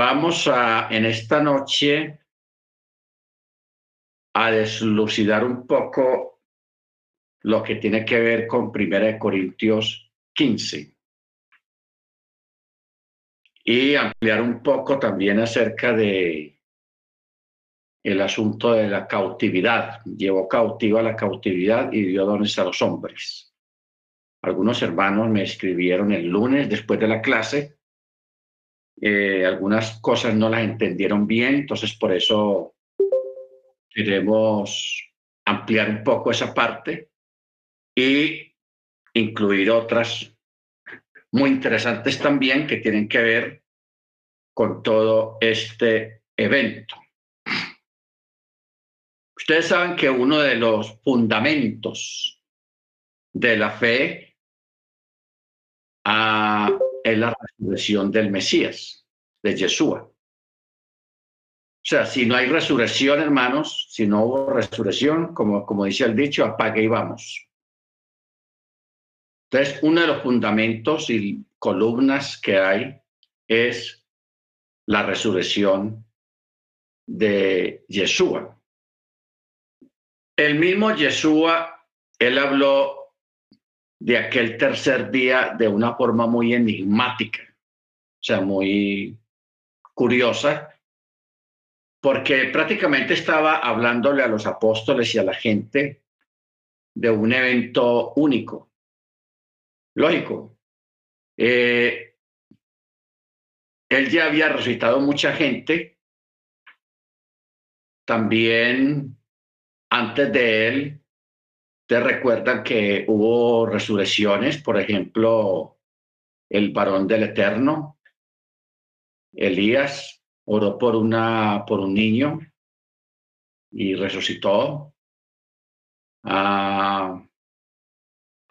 Vamos a, en esta noche, a deslucidar un poco lo que tiene que ver con Primera de Corintios 15 y ampliar un poco también acerca de el asunto de la cautividad. Llevó cautiva la cautividad y dio dones a los hombres. Algunos hermanos me escribieron el lunes después de la clase. Eh, algunas cosas no las entendieron bien, entonces por eso queremos ampliar un poco esa parte y incluir otras muy interesantes también que tienen que ver con todo este evento. Ustedes saben que uno de los fundamentos de la fe ah, la resurrección del Mesías, de Yeshua. O sea, si no hay resurrección, hermanos, si no hubo resurrección, como, como dice el dicho, apague y vamos. Entonces, uno de los fundamentos y columnas que hay es la resurrección de Yeshua. El mismo Yeshua, él habló de aquel tercer día de una forma muy enigmática, o sea, muy curiosa, porque prácticamente estaba hablándole a los apóstoles y a la gente de un evento único, Lógico. Eh, él ya había resucitado mucha gente. También antes de él, te recuerdan que hubo resurrecciones, por ejemplo, el varón del Eterno, Elías, oró por, una, por un niño y resucitó. Ah,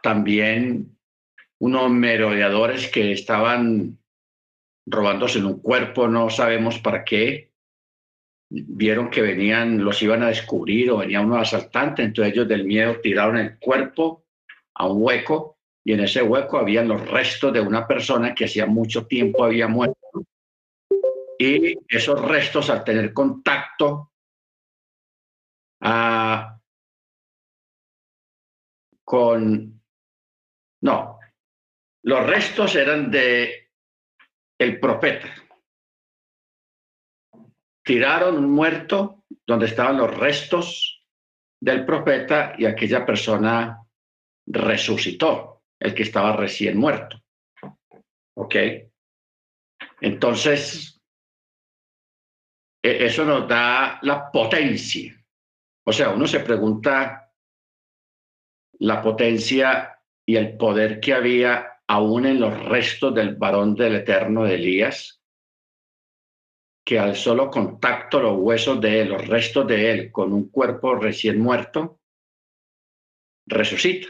también unos merodeadores que estaban robándose en un cuerpo, no sabemos para qué. Vieron que venían, los iban a descubrir o venía uno asaltante, entonces ellos del miedo tiraron el cuerpo a un hueco y en ese hueco habían los restos de una persona que hacía mucho tiempo había muerto. Y esos restos al tener contacto ah, con, no, los restos eran de el profeta. Tiraron un muerto donde estaban los restos del profeta y aquella persona resucitó, el que estaba recién muerto. ¿Ok? Entonces, e-, eso nos da la potencia. O sea, uno se pregunta la potencia y el poder que había aún en los restos del varón del eterno de Elías, que al solo contacto los huesos de él, los restos de él con un cuerpo recién muerto, resucita.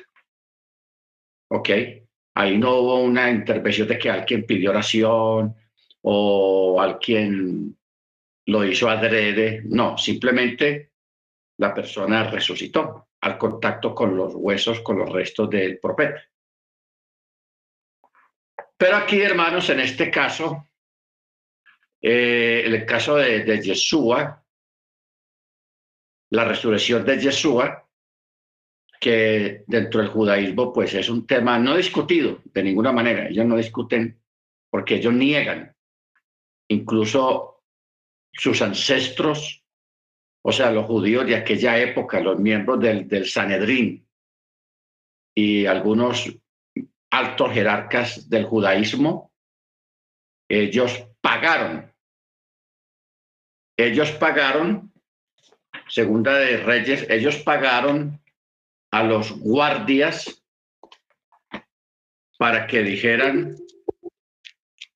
¿Ok? Ahí no hubo una intervención de que alguien pidió oración o alguien lo hizo adrede. No, simplemente la persona resucitó al contacto con los huesos, con los restos del profeta. Pero aquí, hermanos, en este caso, eh, el caso de, de Yeshua, la resurrección de Yeshua, que dentro del judaísmo pues es un tema no discutido de ninguna manera. Ellos no discuten porque ellos niegan. Incluso sus ancestros, o sea, los judíos de aquella época, los miembros del, del Sanedrín y algunos altos jerarcas del judaísmo, ellos pagaron, ellos pagaron, segunda de Reyes, ellos pagaron a los guardias para que dijeran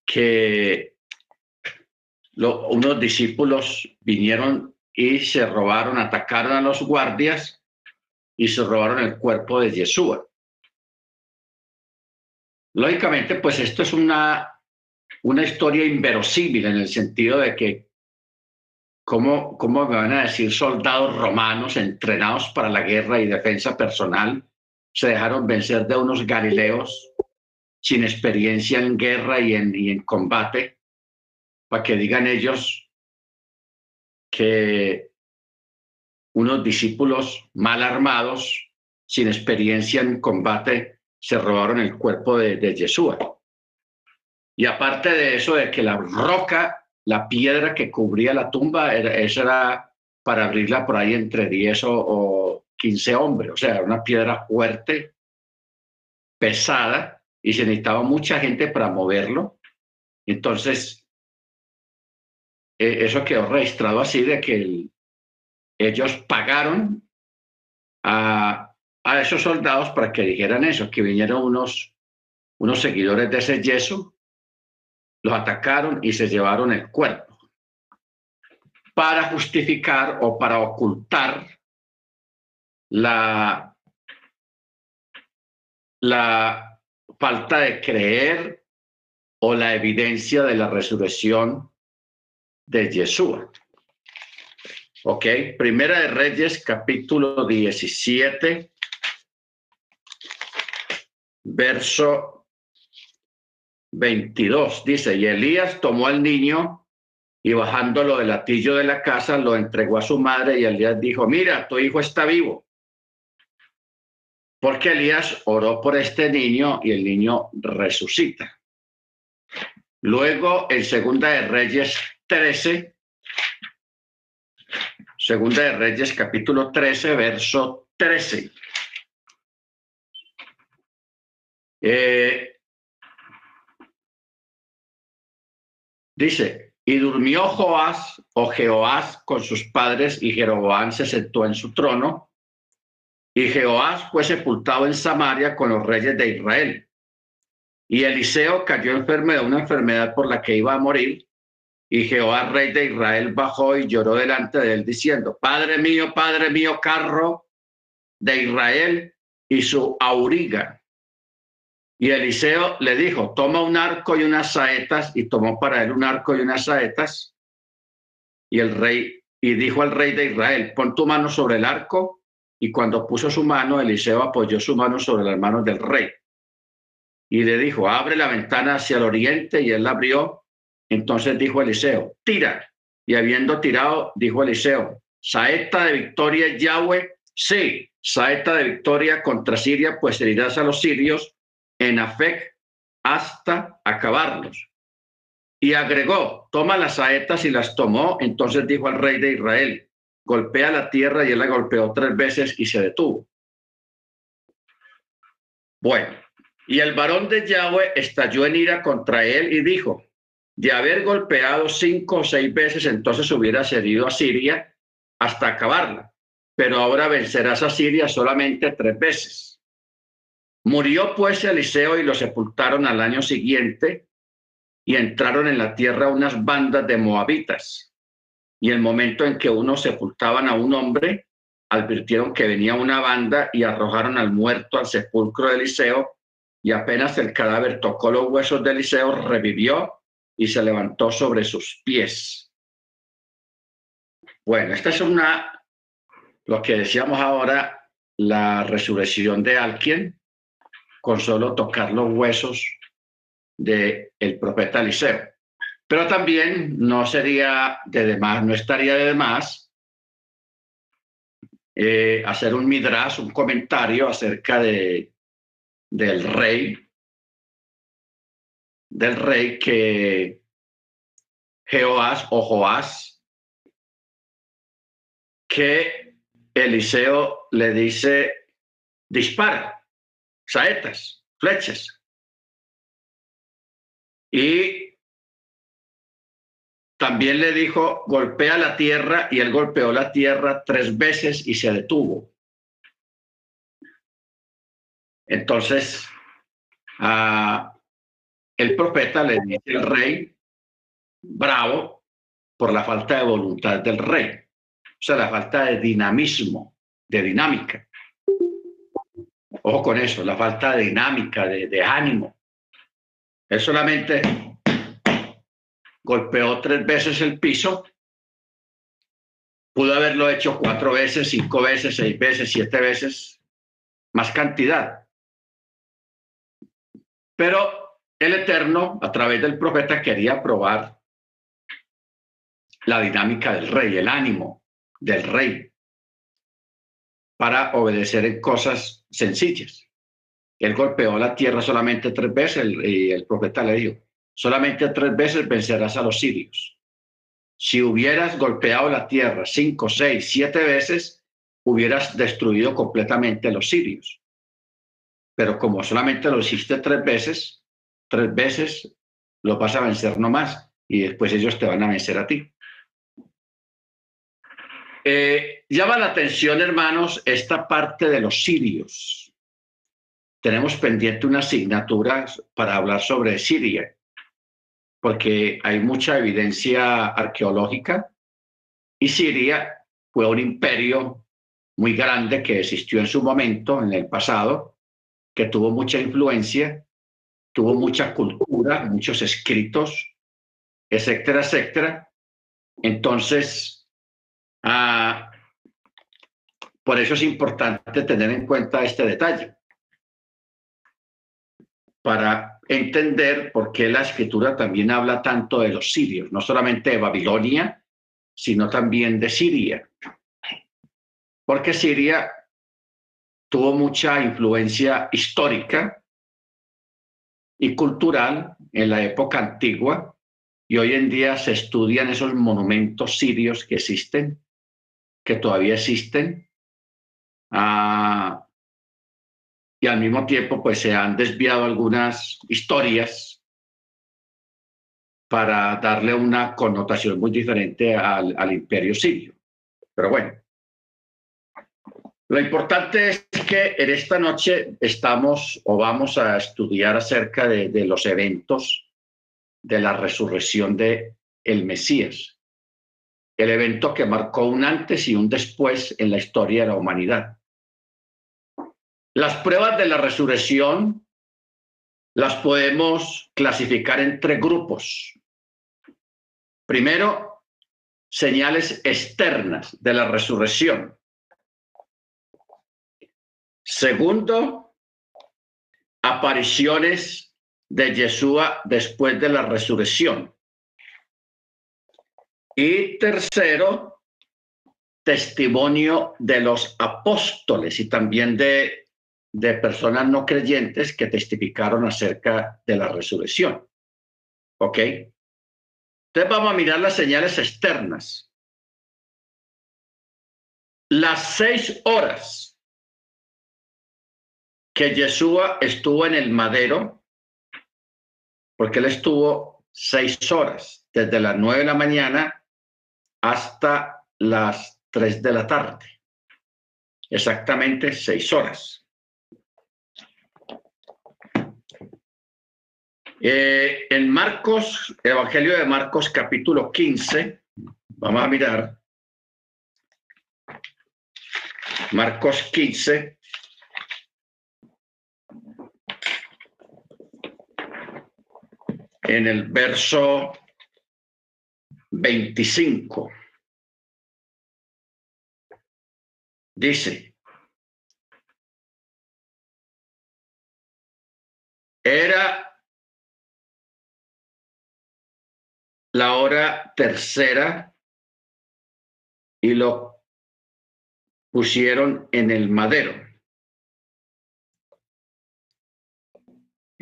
que unos discípulos vinieron y se robaron, atacaron a los guardias y se robaron el cuerpo de Yeshua. Lógicamente, pues esto es una, una historia inverosímil en el sentido de que, ¿cómo, ¿cómo me van a decir soldados romanos entrenados para la guerra y defensa personal se dejaron vencer de unos galileos sin experiencia en guerra y en, combate para que digan ellos que unos discípulos mal armados, sin experiencia en combate, se robaron el cuerpo de, de Yeshua. Y aparte de eso, de que la roca, la piedra que cubría la tumba, era, esa era para abrirla por ahí entre 10 o, 15 hombres. O sea, una piedra fuerte, pesada, y se necesitaba mucha gente para moverlo. Entonces, e, eso quedó registrado así de que ellos pagaron a, a, esos soldados para que dijeran eso, que vinieron unos, unos seguidores de ese yeso, los atacaron y se llevaron el cuerpo para justificar o para ocultar la, falta de creer o la evidencia de la resurrección de Yeshua. Ok, Primera de Reyes, capítulo 17, verso 22. Dice, y Elías tomó al niño y bajándolo del latillo de la casa, lo entregó a su madre y Elías dijo, mira, tu hijo está vivo. Porque Elías oró por este niño y el niño resucita. Luego, en Segunda de Reyes 13, Segunda de Reyes capítulo 13, verso 13. Eh, dice, y durmió Joás o Jehoás con sus padres y Jeroboam se sentó en su trono. Y Jehoás fue sepultado en Samaria con los reyes de Israel. Y Eliseo cayó enfermo de una enfermedad por la que iba a morir. Y Jehová, rey de Israel, bajó y lloró delante de él, diciendo, Padre mío, Padre mío, carro de Israel y su auriga. Y Eliseo le dijo, toma un arco y unas saetas, y tomó para él un arco y unas saetas. Y el rey, y dijo al rey de Israel, pon tu mano sobre el arco. Y cuando puso su mano, Eliseo apoyó su mano sobre las manos del rey. Y le dijo, abre la ventana hacia el oriente, y él la abrió. Entonces dijo Eliseo, tira. Y habiendo tirado, dijo Eliseo, saeta de victoria Yahweh, sí, saeta de victoria contra Siria, pues herirás a los sirios en Afec hasta acabarlos. Y agregó, toma las saetas y las tomó. Entonces dijo al rey de Israel, golpea la tierra y él la golpeó tres veces y se detuvo. Bueno, y el varón de Yahweh estalló en ira contra él y dijo, de haber golpeado cinco o seis veces, entonces hubieras herido a Siria hasta acabarla, pero ahora vencerás a Siria solamente tres veces. Murió pues Eliseo y lo sepultaron al año siguiente y entraron en la tierra unas bandas de moabitas. Y el momento en que uno sepultaban a un hombre, advirtieron que venía una banda y arrojaron al muerto al sepulcro de Eliseo y apenas el cadáver tocó los huesos de Eliseo, revivió y se levantó sobre sus pies. Bueno, esta es una, lo que decíamos ahora, la resurrección de alguien con solo tocar los huesos del el profeta Eliseo. Pero también no sería de demás, no estaría de demás eh, hacer un midrash, un comentario acerca de, del rey, del rey que Jehoás o Joás, que Eliseo le dice, dispara saetas, flechas. Y también le dijo, golpea la tierra, y él golpeó la tierra tres veces y se detuvo. Entonces, el profeta le dice al rey, bravo, por la falta de voluntad del rey, o sea, la falta de dinamismo, de dinámica. Ojo con eso, la falta de dinámica, de, ánimo. Él solamente golpeó tres veces el piso. Pudo haberlo hecho cuatro veces, cinco veces, seis veces, siete veces, más cantidad. Pero el Eterno, a través del profeta, quería probar la dinámica del rey, el ánimo del rey, para obedecer en cosas sencillas. Él golpeó la tierra solamente tres veces y el profeta le dijo, solamente tres veces vencerás a los sirios. Si hubieras golpeado la tierra cinco, seis, siete veces, hubieras destruido completamente a los sirios. Pero como solamente lo hiciste tres veces, tres veces lo vas a vencer nomás y después ellos te van a vencer a ti. Eh, llama la atención, hermanos, esta parte de los sirios. Tenemos pendiente una asignatura para hablar sobre Siria, porque hay mucha evidencia arqueológica y Siria fue un imperio muy grande que existió en su momento, en el pasado, que tuvo mucha influencia, tuvo mucha cultura, muchos escritos, etcétera, etcétera. Entonces, ah, por eso es importante tener en cuenta este detalle, para entender por qué la escritura también habla tanto de los sirios, no solamente de Babilonia, sino también de Siria. Porque Siria tuvo mucha influencia histórica y cultural en la época antigua y hoy en día se estudian esos monumentos sirios que existen, que todavía existen, ah, y al mismo tiempo pues se han desviado algunas historias para darle una connotación muy diferente al, al imperio sirio. Pero bueno, lo importante es que en esta noche estamos o vamos a estudiar acerca de, los eventos de la resurrección de el Mesías, el evento que marcó un antes y un después en la historia de la humanidad. Las pruebas de la resurrección las podemos clasificar en tres grupos. Primero, señales externas de la resurrección. Segundo, apariciones de Yeshua después de la resurrección. Y tercero, testimonio de los apóstoles y también de, de personas no creyentes que testificaron acerca de la resurrección. ¿Ok? Entonces vamos a mirar las señales externas. Las seis horas que Yeshua estuvo en el madero, porque él estuvo seis horas, desde las nueve de la mañana hasta las tres de la tarde. Exactamente seis horas. Eh, en Marcos, Evangelio de Marcos capítulo 15, vamos a mirar. Marcos 15, en el verso 25. Dice, era la hora tercera y lo pusieron en el madero.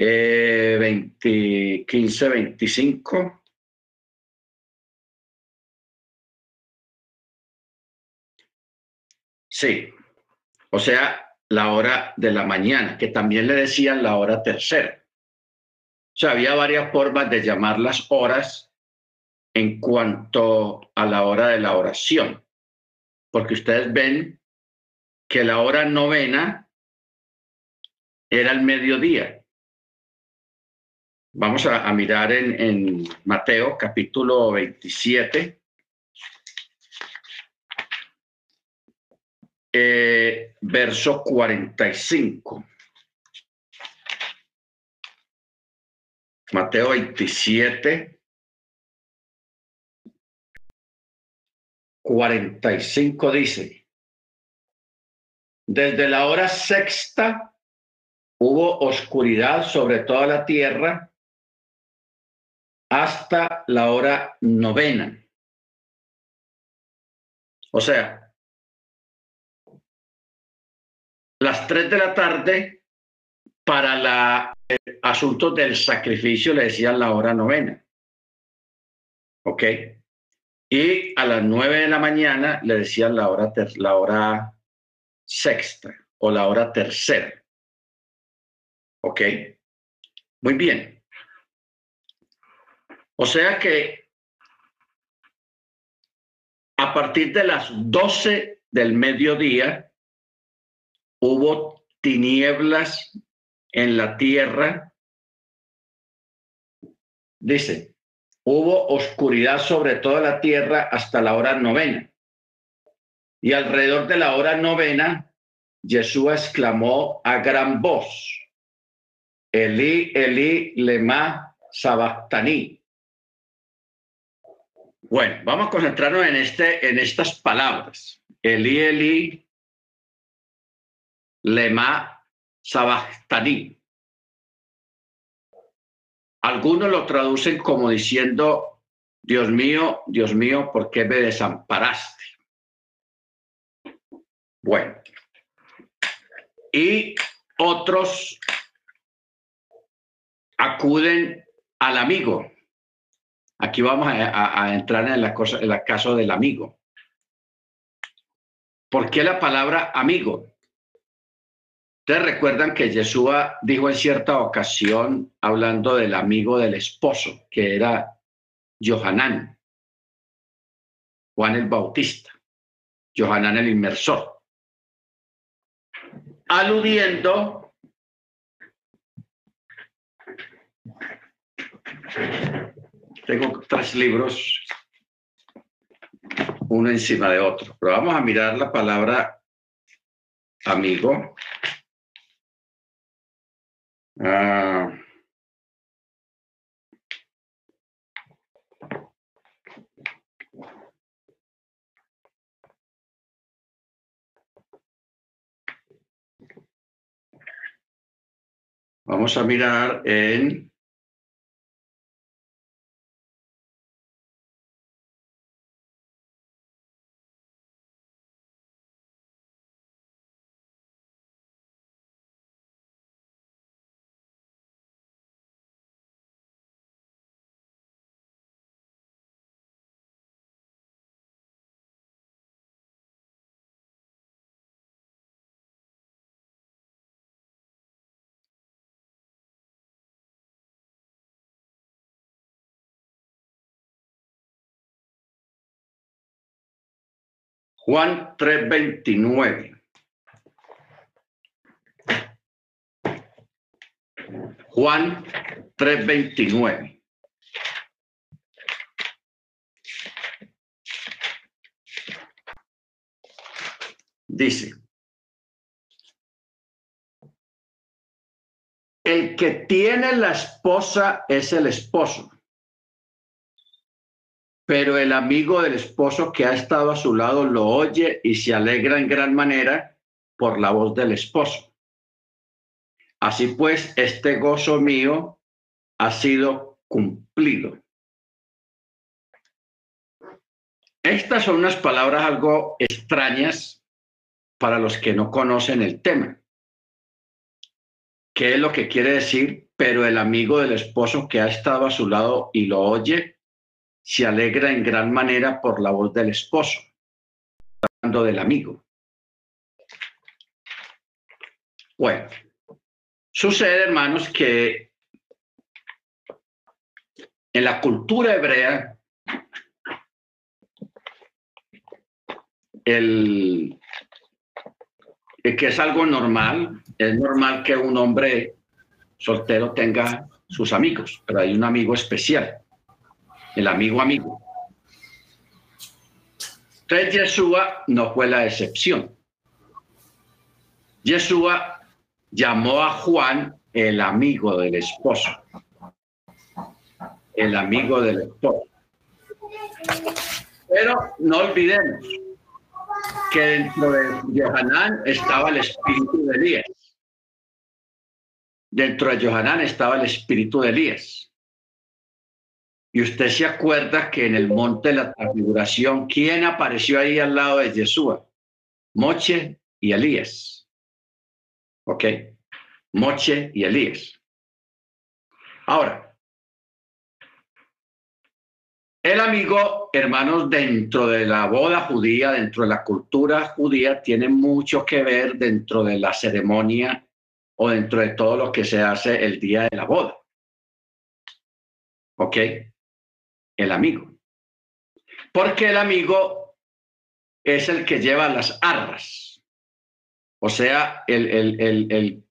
eh, 20, 15, 25. Sí, o sea, la hora de la mañana, que también le decían la hora tercera. O sea, había varias formas de llamar las horas en cuanto a la hora de la oración, porque ustedes ven que la hora novena era el mediodía Vamos a, mirar en, Mateo capítulo 27. Eh, verso 45. Mateo 27, 45 dice, desde la hora sexta hubo oscuridad sobre toda la tierra hasta la hora novena. O sea, las 3 de la tarde para la asuntos del sacrificio le decían la hora novena. ¿Ok? Y a las 9 de la mañana le decían la hora, la hora sexta o la hora tercera. ¿Ok? Muy bien. O sea que a partir de las 12 del mediodía hubo tinieblas en la tierra. Dice, hubo oscuridad sobre toda la tierra hasta la hora novena. Y alrededor de la hora novena, Jesús exclamó a gran voz, Elí, Elí, lema sabactaní. Bueno, vamos a concentrarnos en, este, en estas palabras. Elí, Elí, lema sabactaní. Algunos lo traducen como diciendo, Dios mío, Dios mío, ¿por qué me desamparaste? Bueno, y otros acuden al amigo. Aquí vamos a, entrar en la cosa, en el caso del amigo. ¿Por qué la palabra amigo? Recuerdan que Yeshua dijo en cierta ocasión, hablando del amigo del esposo, que era Johanán, Juan el Bautista, Johanán el inmersor, aludiendo tengo tres libros, uno encima de otro, pero vamos a mirar la palabra amigo. Ah. vamos a mirar en Juan 3:29. Juan 3:29. Dice, el que tiene la esposa es el esposo pero el amigo del esposo que ha estado a su lado lo oye y se alegra en gran manera por la voz del esposo. Así pues, este gozo mío ha sido cumplido. Estas son unas palabras algo extrañas para los que no conocen el tema. ¿Qué es lo que quiere decir? Pero el amigo del esposo que ha estado a su lado y lo oye se alegra en gran manera por la voz del esposo, hablando del amigo. Bueno, sucede, hermanos, que en la cultura hebrea, el, que es algo normal, es normal que un hombre soltero tenga sus amigos, pero hay un amigo especial el amigo amigo. Entonces Yeshua no fue la excepción. Yeshua llamó a Juan el amigo del esposo. El amigo del esposo. Pero no olvidemos que dentro de Johanán estaba el espíritu de Elías. Dentro de Johanán estaba el espíritu de Elías. Y usted se acuerda que en el monte de la transfiguración, ¿quién apareció ahí al lado de Yeshua? Moche y Elías. ¿Ok? Moche y Elías. Ahora, el amigo, hermanos, dentro de la boda judía, dentro de la cultura judía, tiene mucho que ver dentro de la ceremonia o dentro de todo lo que se hace el día de la boda. ¿Ok? El amigo. Porque el amigo es el que lleva las arras. O sea, el, el,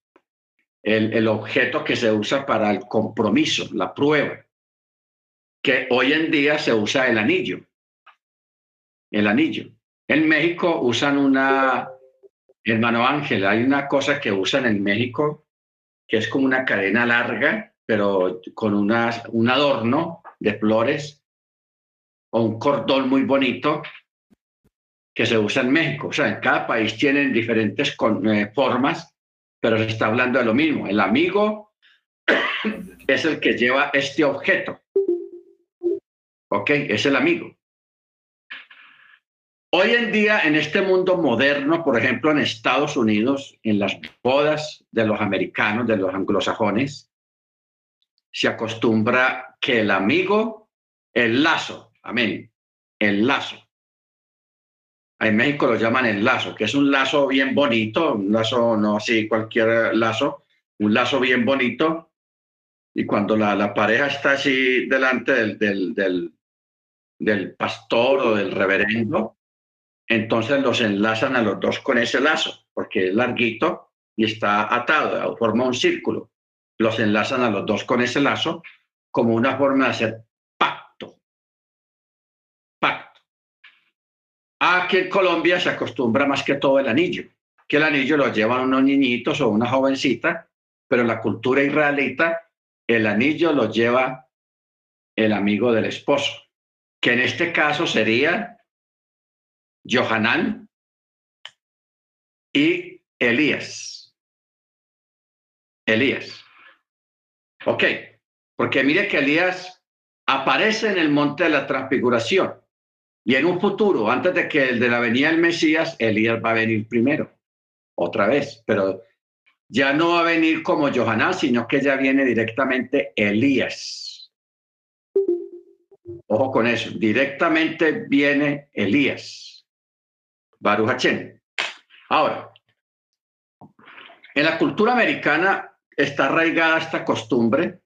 el objeto que se usa para el compromiso, la prueba que hoy en día se usa el anillo. El anillo. En México usan una, hermano Ángel, hay una cosa que usan en México que es como una cadena larga, pero con un adorno de flores o un cordón muy bonito que se usa en México. O sea, en cada país tienen diferentes eh, formas, pero se está hablando de lo mismo. El amigo es el que lleva este objeto. ¿Ok? Es el amigo. Hoy en día, en este mundo moderno, por ejemplo, en Estados Unidos, en las bodas de los americanos, de los anglosajones, se acostumbra que el amigo, el lazo, amén, el lazo. En México lo llaman el lazo, que es un lazo bien bonito, un lazo no así cualquier lazo, un lazo bien bonito. Y cuando la, pareja está así delante del, del, del pastor o del reverendo, entonces los enlazan a los dos con ese lazo, porque es larguito y está atado, forma un círculo. Los enlazan a los dos con ese lazo como una forma de hacer pacto. Pacto. Aquí en Colombia se acostumbra más que todo el anillo, que el anillo lo llevan unos niñitos o una jovencita, pero la cultura israelita el anillo lo lleva el amigo del esposo que en este caso sería Johanán y Elías. Elías. Ok, porque mire que Elías aparece en el monte de la transfiguración y en un futuro, antes de que el de la venida del Mesías, Elías va a venir primero, otra vez, pero ya no va a venir como Johanán, sino que ya viene directamente Elías. Ojo con eso. Directamente viene Elías. Baruch Ahora, en la cultura americana está arraigada esta costumbre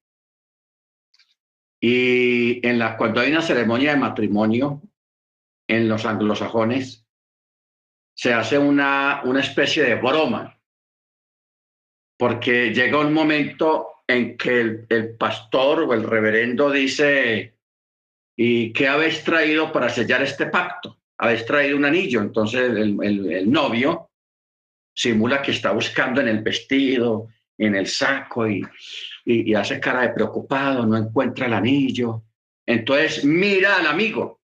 y en la, cuando hay una ceremonia de matrimonio en los anglosajones, se hace una, una especie de broma, porque llega un momento en que el, el pastor o el reverendo dice, ¿Y qué habéis traído para sellar este pacto? Habéis traído un anillo. Entonces el, novio simula que está buscando en el vestido, en el saco y, y, hace cara de preocupado, no encuentra el anillo. Entonces mira al amigo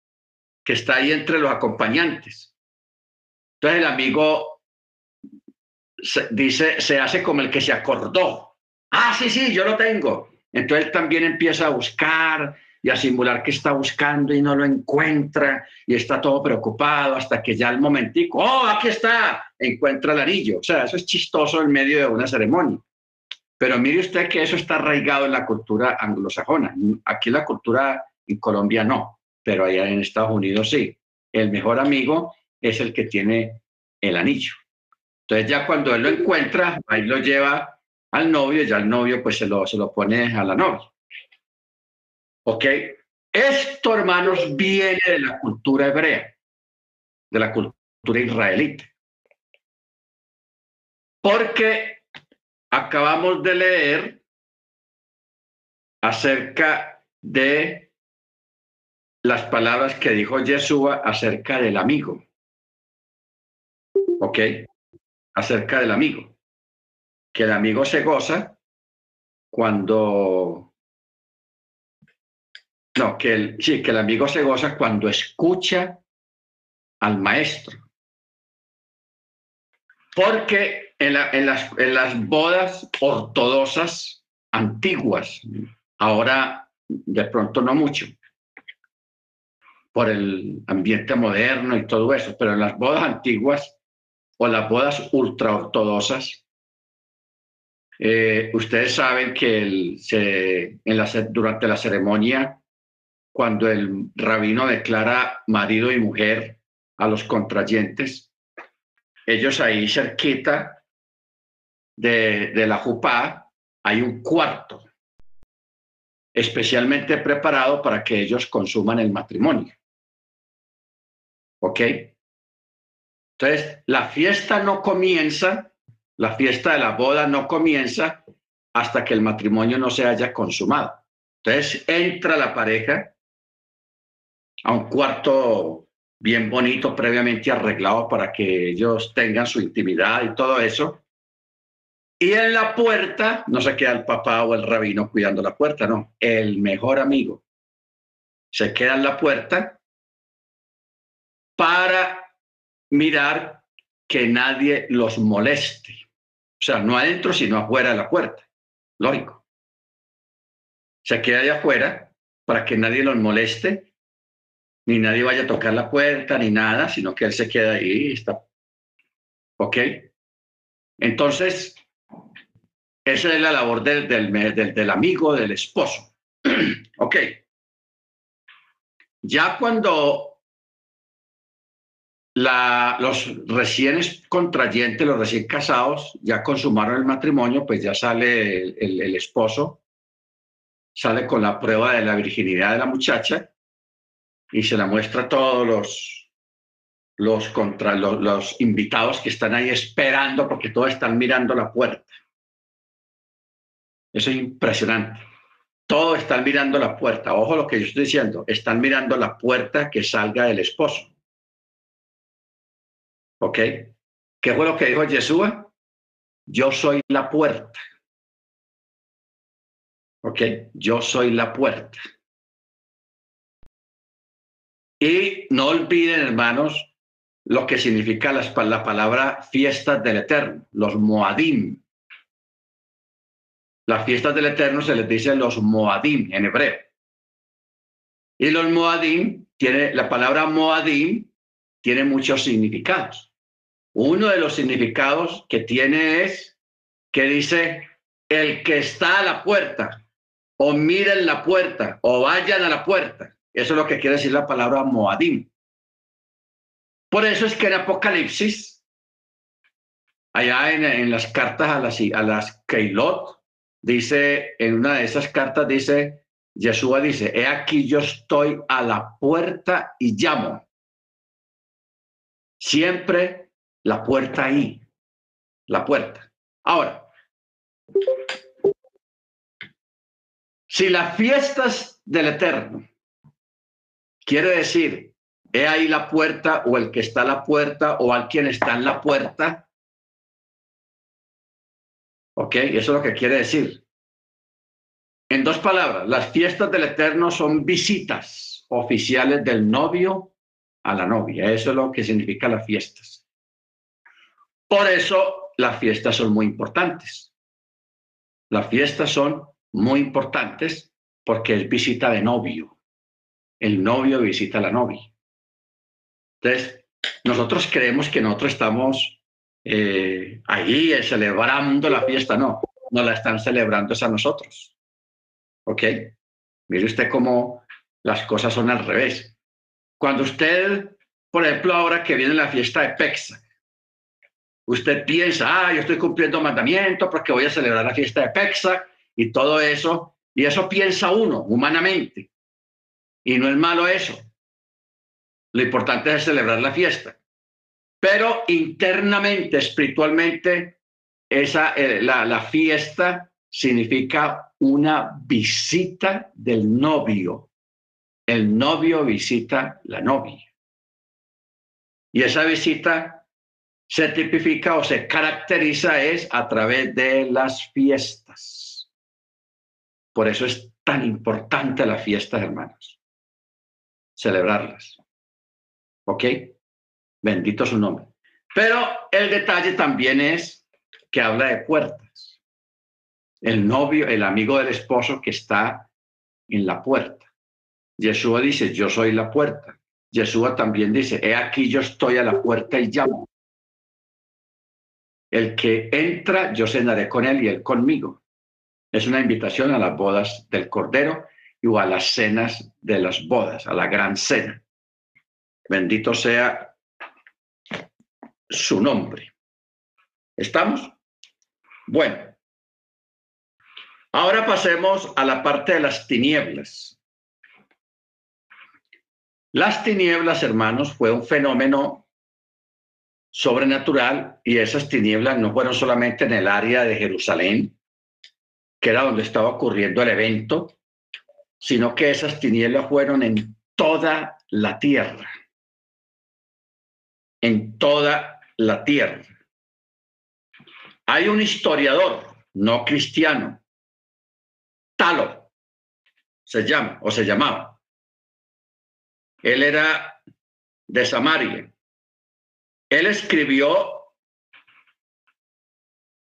que está ahí entre los acompañantes. Entonces el amigo dice, se hace como el que se acordó. Ah, sí, sí, yo lo tengo. Entonces él también empieza a buscar y a simular que está buscando y no lo encuentra y está todo preocupado hasta que ya al momentico, oh, aquí está, encuentra el anillo. O sea, eso es chistoso en medio de una ceremonia. Pero mire usted que eso está arraigado en la cultura anglosajona. Aquí la cultura en Colombia no, pero allá en Estados Unidos sí. El mejor amigo es el que tiene el anillo. Entonces ya cuando él lo encuentra, ahí lo lleva al novio y ya el novio pues se lo, se lo pone a la novia. ¿Ok? Esto, hermanos, viene de la cultura hebrea, de la cultura israelita. Porque acabamos de leer acerca de las palabras que dijo Yeshua acerca del amigo. ¿Ok? Acerca del amigo. Que el amigo se goza cuando no, que el, sí, que el amigo se goza cuando escucha al maestro. Porque en, las, en las bodas ortodoxas antiguas, ahora de pronto no mucho, por el ambiente moderno y todo eso, pero en las bodas antiguas o las bodas ultraortodoxas, eh, ustedes saben que se, en la, durante la ceremonia, cuando el rabino declara marido y mujer a los contrayentes, ellos ahí cerquita de, de la jupá hay un cuarto especialmente preparado para que ellos consuman el matrimonio. ¿Ok? Entonces, la fiesta no comienza, la fiesta de la boda no comienza hasta que el matrimonio no se haya consumado. Entonces, entra la pareja a un cuarto bien bonito, previamente arreglado para que ellos tengan su intimidad y todo eso. Y en la puerta no se queda el papá o el rabino cuidando la puerta, no, el mejor amigo se queda en la puerta para mirar que nadie los moleste. O sea, no adentro, sino afuera de la puerta. Lógico. Se queda allá afuera para que nadie los moleste, ni nadie vaya a tocar la puerta, ni nada, sino que él se queda ahí y está. ¿Ok? Entonces, esa es la labor del, del, amigo, del esposo. ok. Ya cuando los recién contrayentes, los recién casados, ya consumaron el matrimonio, pues ya sale el, el, esposo, sale con la prueba de la virginidad de la muchacha y se la muestra a todos los, los, contra, los, los invitados que están ahí esperando porque todos están mirando la puerta. Eso es impresionante. Todos están mirando la puerta. Ojo lo que yo estoy diciendo. Están mirando la puerta que salga del esposo. ¿Ok? ¿Qué fue lo que dijo Yeshua? Yo soy la puerta. ¿Ok? Yo soy la puerta. Y no olviden, hermanos, lo que significa la, la palabra fiestas del Eterno, los Moadim. Las fiestas del Eterno se les dice los Moadim en hebreo. Y los Moadim, tiene, la palabra Moadim tiene muchos significados. Uno de los significados que tiene es que dice, el que está a la puerta, o miren la puerta, o vayan a la puerta. Eso es lo que quiere decir la palabra Moadim. Por eso es que en Apocalipsis, allá en, las cartas a las, a las Keilot, dice, en una de esas cartas dice, Yeshua dice, he aquí yo estoy a la puerta y llamo. Siempre la puerta ahí, la puerta. Ahora, si las fiestas del Eterno quiere decir, he ahí la puerta o el que está a la puerta o alguien está en la puerta, ¿Ok? Eso es lo que quiere decir. En dos palabras, las fiestas del Eterno son visitas oficiales del novio a la novia. Eso es lo que significa las fiestas. Por eso las fiestas son muy importantes. Las fiestas son muy importantes porque es visita de novio. El novio visita a la novia. Entonces, nosotros creemos que nosotros estamos eh, ahí celebrando la fiesta, no, no la están celebrando es a nosotros. ¿Ok? Mire usted cómo las cosas son al revés. Cuando usted, por ejemplo, ahora que viene la fiesta de Pexa, usted piensa, ah, yo estoy cumpliendo mandamiento porque voy a celebrar la fiesta de Pexa y todo eso, y eso piensa uno humanamente. Y no es malo eso. Lo importante es celebrar la fiesta. Pero internamente, espiritualmente, esa, eh, la, la fiesta significa una visita del novio. El novio visita la novia. Y esa visita se tipifica o se caracteriza es a través de las fiestas. Por eso es tan importante las fiestas, hermanos. Celebrarlas. ¿Ok? Bendito su nombre. Pero el detalle también es que habla de puertas. El novio, el amigo del esposo que está en la puerta. Yeshua dice, yo soy la puerta. Yeshua también dice, he aquí yo estoy a la puerta y llamo. El que entra, yo cenaré con él y él conmigo. Es una invitación a las bodas del Cordero y a las cenas de las bodas, a la gran cena. Bendito sea su nombre. ¿Estamos? Bueno, ahora pasemos a la parte de las tinieblas. Las tinieblas, hermanos, fue un fenómeno sobrenatural y esas tinieblas no fueron solamente en el área de Jerusalén, que era donde estaba ocurriendo el evento, sino que esas tinieblas fueron en toda la tierra, en toda la tierra. Hay un historiador no cristiano, Talo, se llama o se llamaba. Él era de Samaria. Él escribió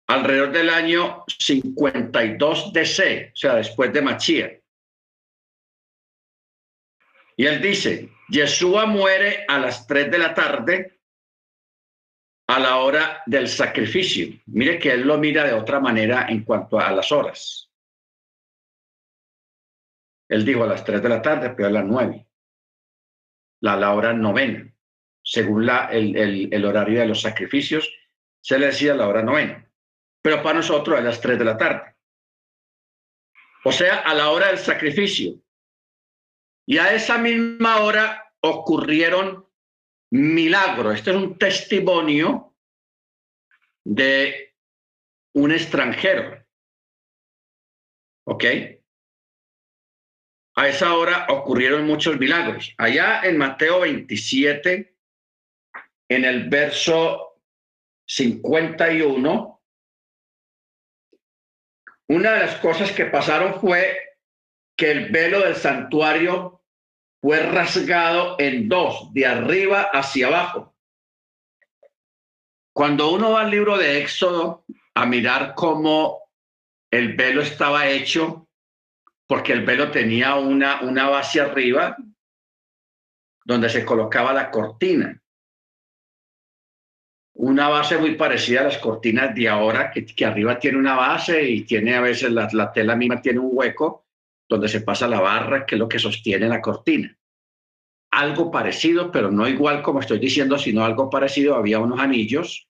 alrededor del año 52 DC, o sea, después de Machía. Y él dice, Yeshua muere a las 3 de la tarde a la hora del sacrificio. Mire que él lo mira de otra manera en cuanto a las horas. Él dijo a las 3 de la tarde, pero a las 9. La, la hora novena. Según la, el, el, horario de los sacrificios, se le decía la hora novena pero para nosotros a las 3 de la tarde. O sea, a la hora del sacrificio. Y a esa misma hora ocurrieron milagros. Este es un testimonio de un extranjero. ¿Ok? A esa hora ocurrieron muchos milagros. Allá en Mateo 27, en el verso 51, una de las cosas que pasaron fue que el velo del santuario fue rasgado en dos, de arriba hacia abajo. Cuando uno va al libro de Éxodo a mirar cómo el velo estaba hecho, porque el velo tenía una, una base arriba donde se colocaba la cortina una base muy parecida a las cortinas de ahora, que, que arriba tiene una base y tiene a veces la, la, tela misma tiene un hueco donde se pasa la barra, que es lo que sostiene la cortina. Algo parecido, pero no igual como estoy diciendo, sino algo parecido. Había unos anillos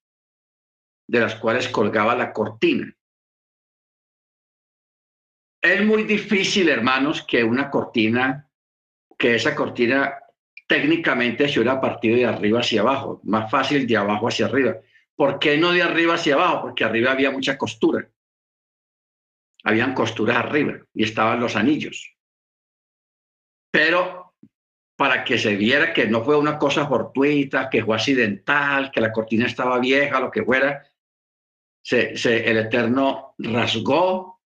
de las cuales colgaba la cortina. Es muy difícil, hermanos, que una cortina, que esa cortina técnicamente se hubiera partido de arriba hacia abajo, más fácil de abajo hacia arriba. ¿Por qué no de arriba hacia abajo? Porque arriba había mucha costura. Habían costuras arriba y estaban los anillos. Pero para que se viera que no fue una cosa fortuita, que fue accidental, que la cortina estaba vieja, lo que fuera, se, el Eterno rasgó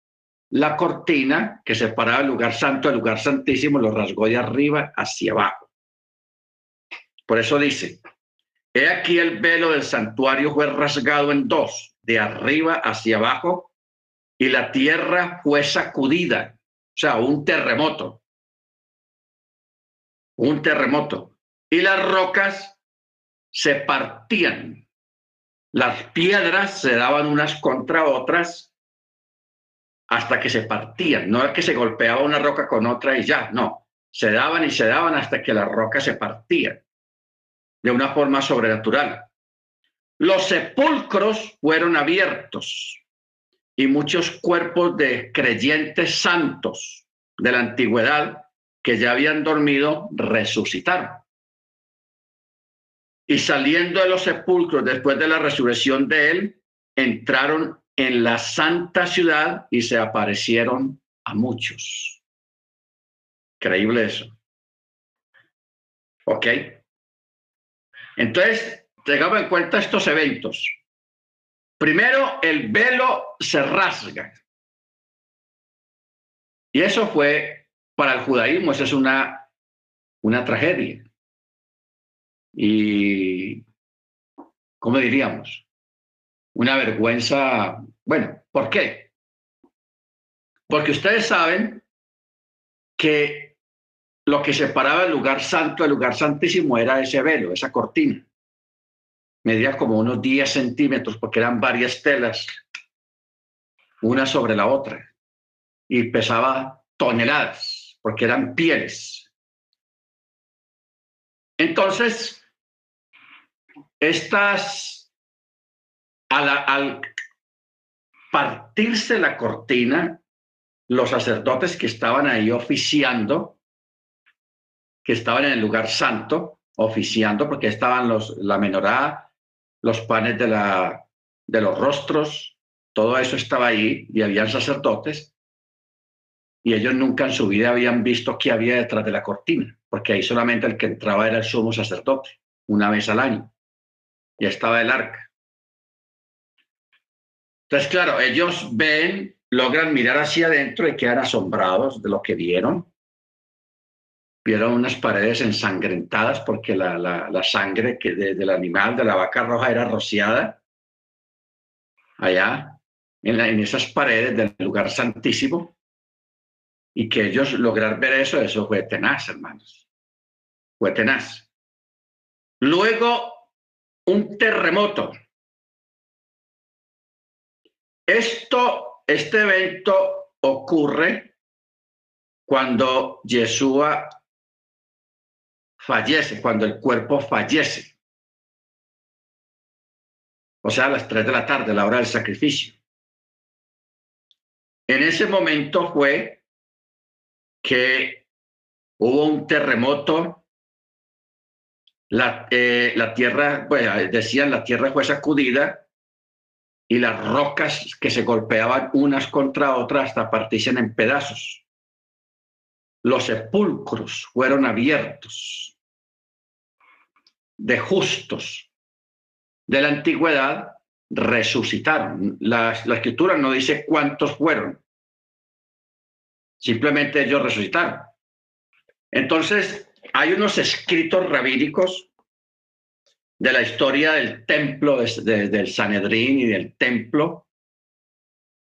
la cortina que separaba el lugar santo del lugar santísimo, lo rasgó de arriba hacia abajo. Por eso dice, he aquí el velo del santuario fue rasgado en dos, de arriba hacia abajo, y la tierra fue sacudida, o sea, un terremoto. Un terremoto. Y las rocas se partían. Las piedras se daban unas contra otras hasta que se partían. No es que se golpeaba una roca con otra y ya, no. Se daban y se daban hasta que la roca se partía de una forma sobrenatural. Los sepulcros fueron abiertos y muchos cuerpos de creyentes santos de la antigüedad que ya habían dormido resucitaron. Y saliendo de los sepulcros después de la resurrección de él, entraron en la santa ciudad y se aparecieron a muchos. Increíble eso. ¿Ok? Entonces, tengamos en cuenta estos eventos. Primero, el velo se rasga. Y eso fue, para el judaísmo, eso es una, una tragedia. Y, ¿cómo diríamos? Una vergüenza. Bueno, ¿por qué? Porque ustedes saben que lo que separaba el lugar santo del lugar santísimo era ese velo, esa cortina. Medía como unos 10 centímetros porque eran varias telas, una sobre la otra, y pesaba toneladas porque eran pieles. Entonces, estas, al partirse la cortina, los sacerdotes que estaban ahí oficiando, estaban en el lugar santo, oficiando, porque estaban los, la menorá, los panes de, la, de los rostros, todo eso estaba ahí y habían sacerdotes, y ellos nunca en su vida habían visto qué había detrás de la cortina, porque ahí solamente el que entraba era el sumo sacerdote, una vez al año, y estaba el arca. Entonces, claro, ellos ven, logran mirar hacia adentro y quedan asombrados de lo que vieron. Vieron unas paredes ensangrentadas porque la, la, sangre que del animal, de la vaca roja, era rociada allá, en, en esas paredes del lugar santísimo. Y que ellos lograr ver eso, eso fue tenaz, hermanos. Fue tenaz. Luego, un terremoto esto, este evento ocurre cuando Yeshua fallece, cuando el cuerpo fallece. O sea, a las tres de la tarde, la hora del sacrificio. En ese momento fue que hubo un terremoto, la, eh, la tierra, pues decían, la tierra fue sacudida y las rocas que se golpeaban unas contra otras hasta partirse en pedazos. Los sepulcros fueron abiertos de justos de la antigüedad resucitaron. La, la, escritura no dice cuántos fueron, simplemente ellos resucitaron. Entonces, hay unos escritos rabínicos de la historia del templo, del Sanedrín y del templo,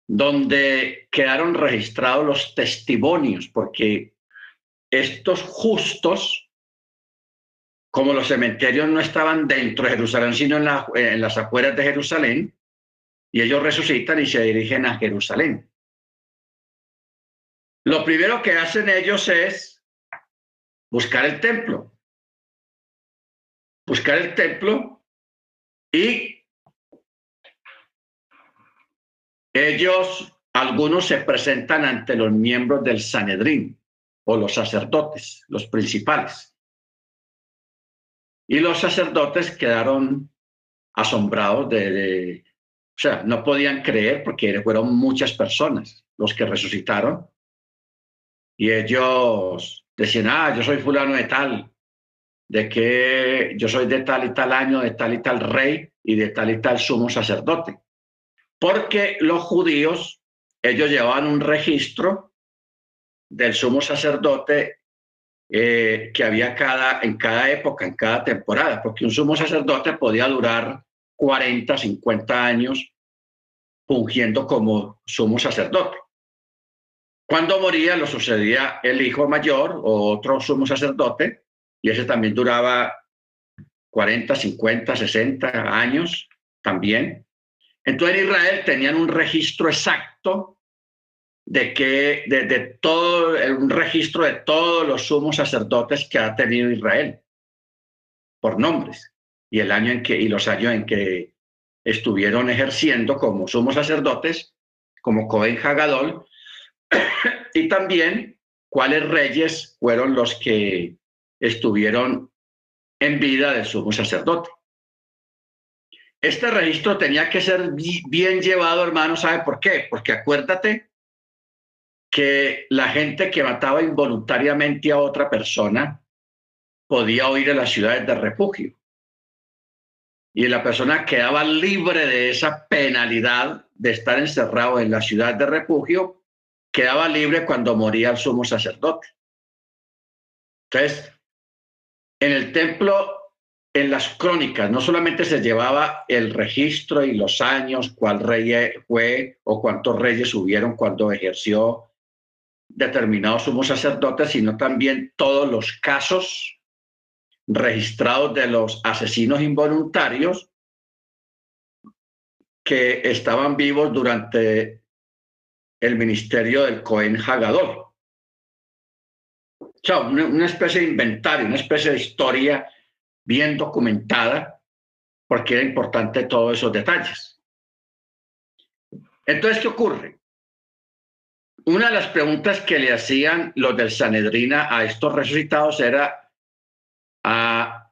donde quedaron registrados los testimonios, porque estos justos, como los cementerios no estaban dentro de Jerusalén, sino en, en las afueras de Jerusalén, y ellos resucitan y se dirigen a Jerusalén. Lo primero que hacen ellos es buscar el templo buscar el templo y ellos, algunos se presentan ante los miembros del Sanedrín o los sacerdotes, los principales. Y los sacerdotes quedaron asombrados de, o sea, no podían creer porque fueron muchas personas los que resucitaron. Y ellos decían, ah, yo soy fulano de tal, de que yo soy de tal y tal año, de tal y tal rey y de tal y tal sumo sacerdote. Porque los judíos, ellos llevaban un registro del sumo sacerdote eh, que había cada, en cada época, en cada temporada, porque un sumo sacerdote podía durar 40, 50 años fungiendo como sumo sacerdote. Cuando moría, lo sucedía el hijo mayor o otro sumo sacerdote, y ese también duraba 40, 50, 60 años también. Entonces en Israel tenían un registro exacto de que de, todo un registro de todos los sumos sacerdotes que ha tenido Israel por nombres y el año en que y los años en que estuvieron ejerciendo como sumos sacerdotes como Cohen Hagadol y también cuáles reyes fueron los que estuvieron en vida del sumo sacerdote. Este registro tenía que ser bien llevado, hermano, ¿sabe por qué? Porque acuérdate que la gente que mataba involuntariamente a otra persona podía huir a las ciudades de refugio. Y la persona quedaba libre de esa penalidad de estar encerrado en la ciudad de refugio, quedaba libre cuando moría el sumo sacerdote. Entonces, en el templo, en las crónicas, no solamente se llevaba el registro y los años, cuál rey fue o cuántos reyes hubieron cuando ejerció determinados sumos sacerdotes, sino también todos los casos registrados de los asesinos involuntarios que estaban vivos durante el ministerio del Cohen Hagadol. O sea, una, especie de inventario, una especie de historia bien documentada, porque era importante todos esos detalles. Entonces, ¿qué ocurre? Una de las preguntas que le hacían los del Sanedrina a estos resucitados era, ¿a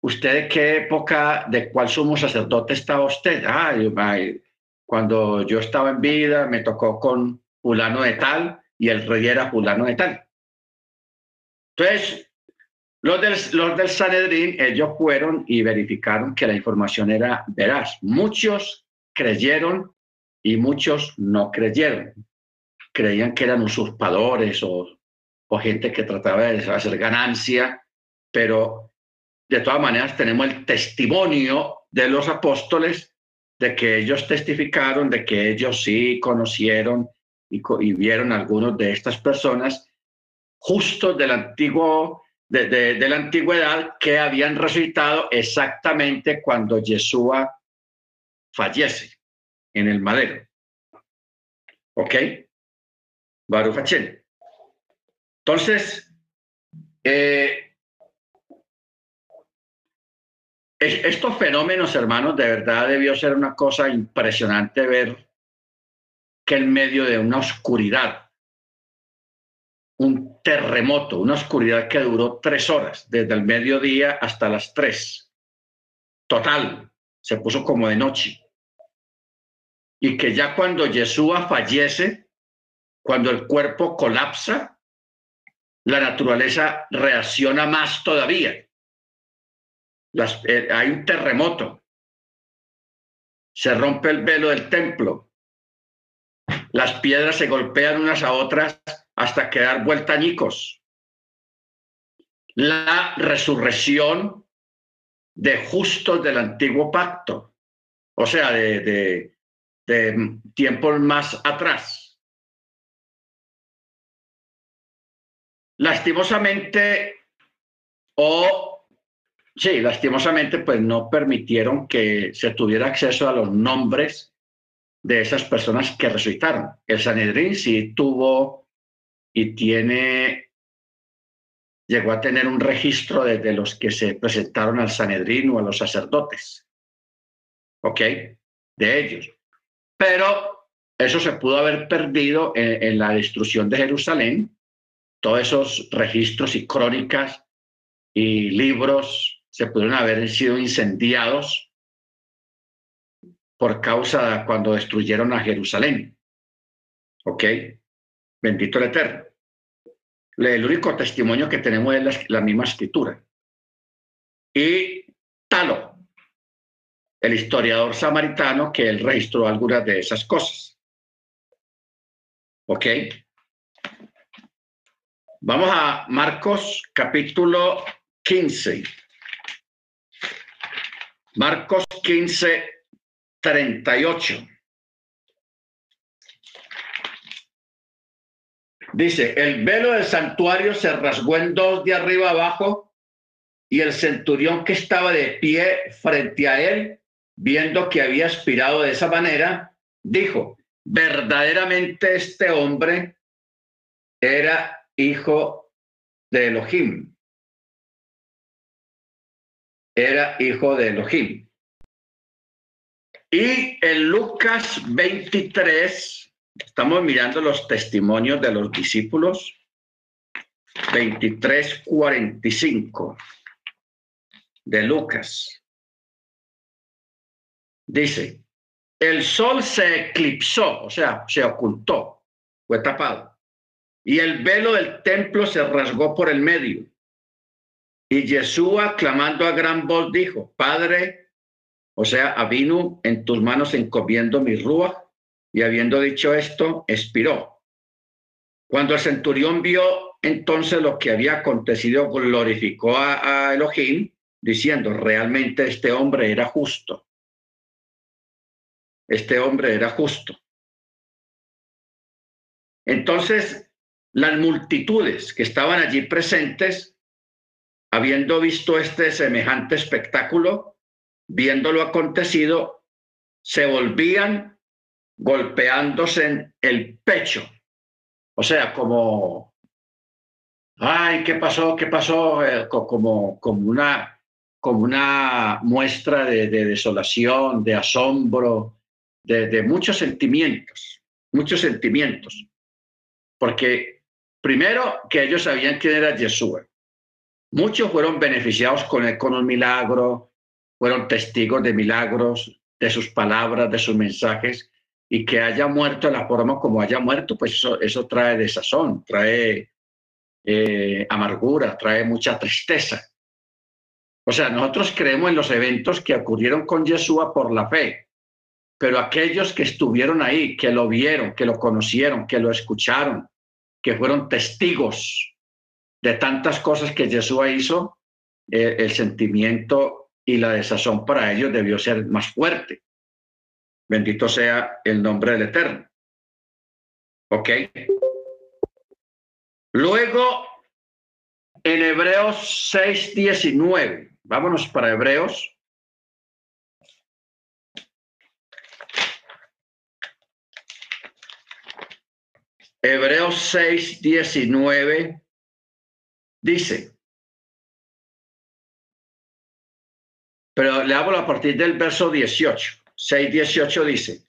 usted de qué época, de cuál sumo sacerdote estaba usted? Ah, cuando yo estaba en vida me tocó con fulano de tal y el rey era fulano de tal. Entonces, los del, los del Sanedrín, ellos fueron y verificaron que la información era veraz. Muchos creyeron y muchos no creyeron. Creían que eran usurpadores o, o gente que trataba de hacer ganancia, pero de todas maneras tenemos el testimonio de los apóstoles de que ellos testificaron, de que ellos sí conocieron y, y vieron algunos de estas personas justos del antiguo de, la antigüedad que habían resucitado exactamente cuando Yeshua fallece en el madero. ¿Ok? Baruch Entonces, eh, estos fenómenos, hermanos, de verdad debió ser una cosa impresionante ver que en medio de una oscuridad un terremoto, una oscuridad que duró tres horas, desde el mediodía hasta las tres. Total, se puso como de noche. Y que ya cuando Yeshua fallece, cuando el cuerpo colapsa, la naturaleza reacciona más todavía. Eh, hay un terremoto. Se rompe el velo del templo. Las piedras se golpean unas a otras hasta quedar vueltañicos. La resurrección de justos del antiguo pacto, o sea, de, de tiempos más atrás. Lastimosamente, o sí, lastimosamente, pues no permitieron que se tuviera acceso a los nombres de esas personas que resucitaron. El Sanedrín sí tuvo y tiene, llegó a tener un registro de, los que se presentaron al Sanedrín o a los sacerdotes, ¿ok? De ellos. Pero eso se pudo haber perdido en, en la destrucción de Jerusalén, todos esos registros y crónicas y libros se pudieron haber sido incendiados por causa de cuando destruyeron a Jerusalén. ¿Ok? Bendito el Eterno. El único testimonio que tenemos es la, misma escritura. Y Talo, el historiador samaritano, que él registró algunas de esas cosas. ¿Ok? Vamos a Marcos capítulo 15. Marcos 15, 38. Dice, el velo del santuario se rasgó en dos de arriba abajo y el centurión que estaba de pie frente a él, viendo que había aspirado de esa manera, dijo, verdaderamente este hombre era hijo de Elohim. Era hijo de Elohim. Y en Lucas 23, Estamos mirando los testimonios de los discípulos 23:45 de Lucas. Dice, el sol se eclipsó, o sea, se ocultó, fue tapado, y el velo del templo se rasgó por el medio. Y Yeshua, clamando a gran voz, dijo, Padre, o sea, Avinu, en tus manos encomiendo mi rúa, y habiendo dicho esto, expiró. Cuando el centurión vio entonces lo que había acontecido, glorificó a, Elohim, diciendo, realmente este hombre era justo. Este hombre era justo. Entonces, las multitudes que estaban allí presentes, habiendo visto este semejante espectáculo, viéndolo acontecido, se volvían golpeándose en el pecho. O sea, como, ay, ¿qué pasó? ¿Qué pasó? Eh, como, como, una, como una muestra de, desolación, de asombro, de, de muchos sentimientos, muchos sentimientos. Porque primero que ellos sabían quién era Yeshua. Muchos fueron beneficiados con él con un milagro, fueron testigos de milagros, de sus palabras, de sus mensajes, y que haya muerto de la forma como haya muerto, pues eso, eso trae desazón, trae eh, amargura, trae mucha tristeza. O sea, nosotros creemos en los eventos que ocurrieron con Yeshua por la fe, pero aquellos que estuvieron ahí, que lo vieron, que lo conocieron, que lo escucharon, que fueron testigos de tantas cosas que Yeshua hizo, eh, el sentimiento y la desazón para ellos debió ser más fuerte. Bendito sea el nombre del Eterno. ¿Ok? Luego, en Hebreos 6, 19. Vámonos para Hebreos. Hebreos 6, 19 dice, pero le hablo a partir del verso 18. 6.18 dice,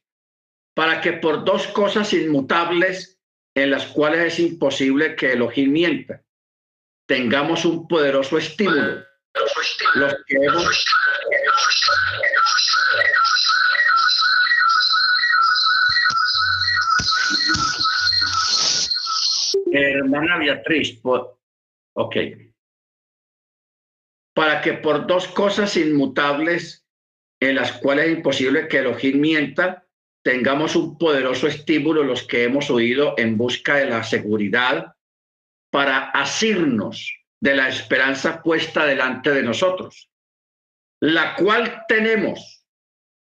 para que por dos cosas inmutables en las cuales es imposible que Elohim mienta, tengamos un poderoso estímulo. Los que hemos... Hermana Beatriz, ok. Para que por dos cosas inmutables en las cuales es imposible que Elohim mienta, tengamos un poderoso estímulo los que hemos oído en busca de la seguridad para asirnos de la esperanza puesta delante de nosotros, la cual tenemos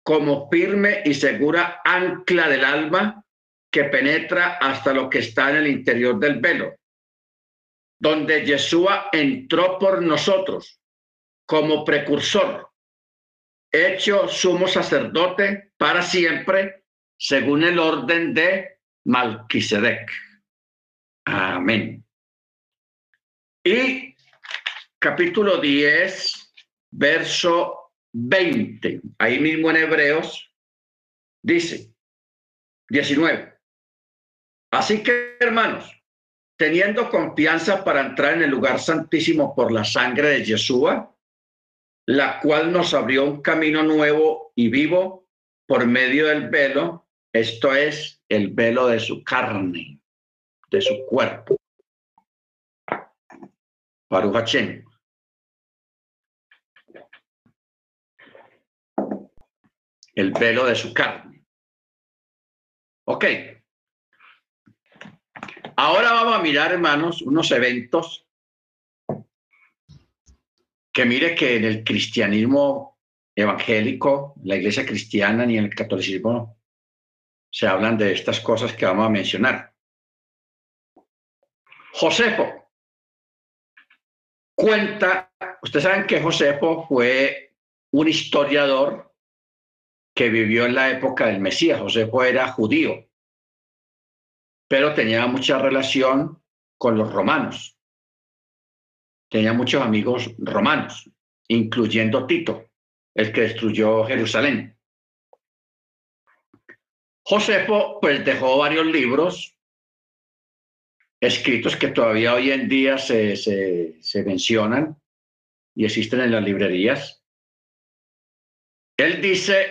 como firme y segura ancla del alma que penetra hasta lo que está en el interior del velo, donde Yeshua entró por nosotros como precursor hecho sumo sacerdote para siempre, según el orden de Malquisedec. Amén. Y capítulo 10, verso 20, ahí mismo en Hebreos, dice 19. Así que, hermanos, teniendo confianza para entrar en el lugar santísimo por la sangre de Yeshua, la cual nos abrió un camino nuevo y vivo por medio del velo, esto es el velo de su carne, de su cuerpo. Baruch El velo de su carne. Ok. Ahora vamos a mirar, hermanos, unos eventos que mire que en el cristianismo evangélico, la iglesia cristiana ni en el catolicismo se hablan de estas cosas que vamos a mencionar. Josefo cuenta, ustedes saben que Josefo fue un historiador que vivió en la época del Mesías. Josefo era judío, pero tenía mucha relación con los romanos tenía muchos amigos romanos, incluyendo Tito, el que destruyó Jerusalén. Josefo pues dejó varios libros escritos que todavía hoy en día se, se mencionan y existen en las librerías. Él dice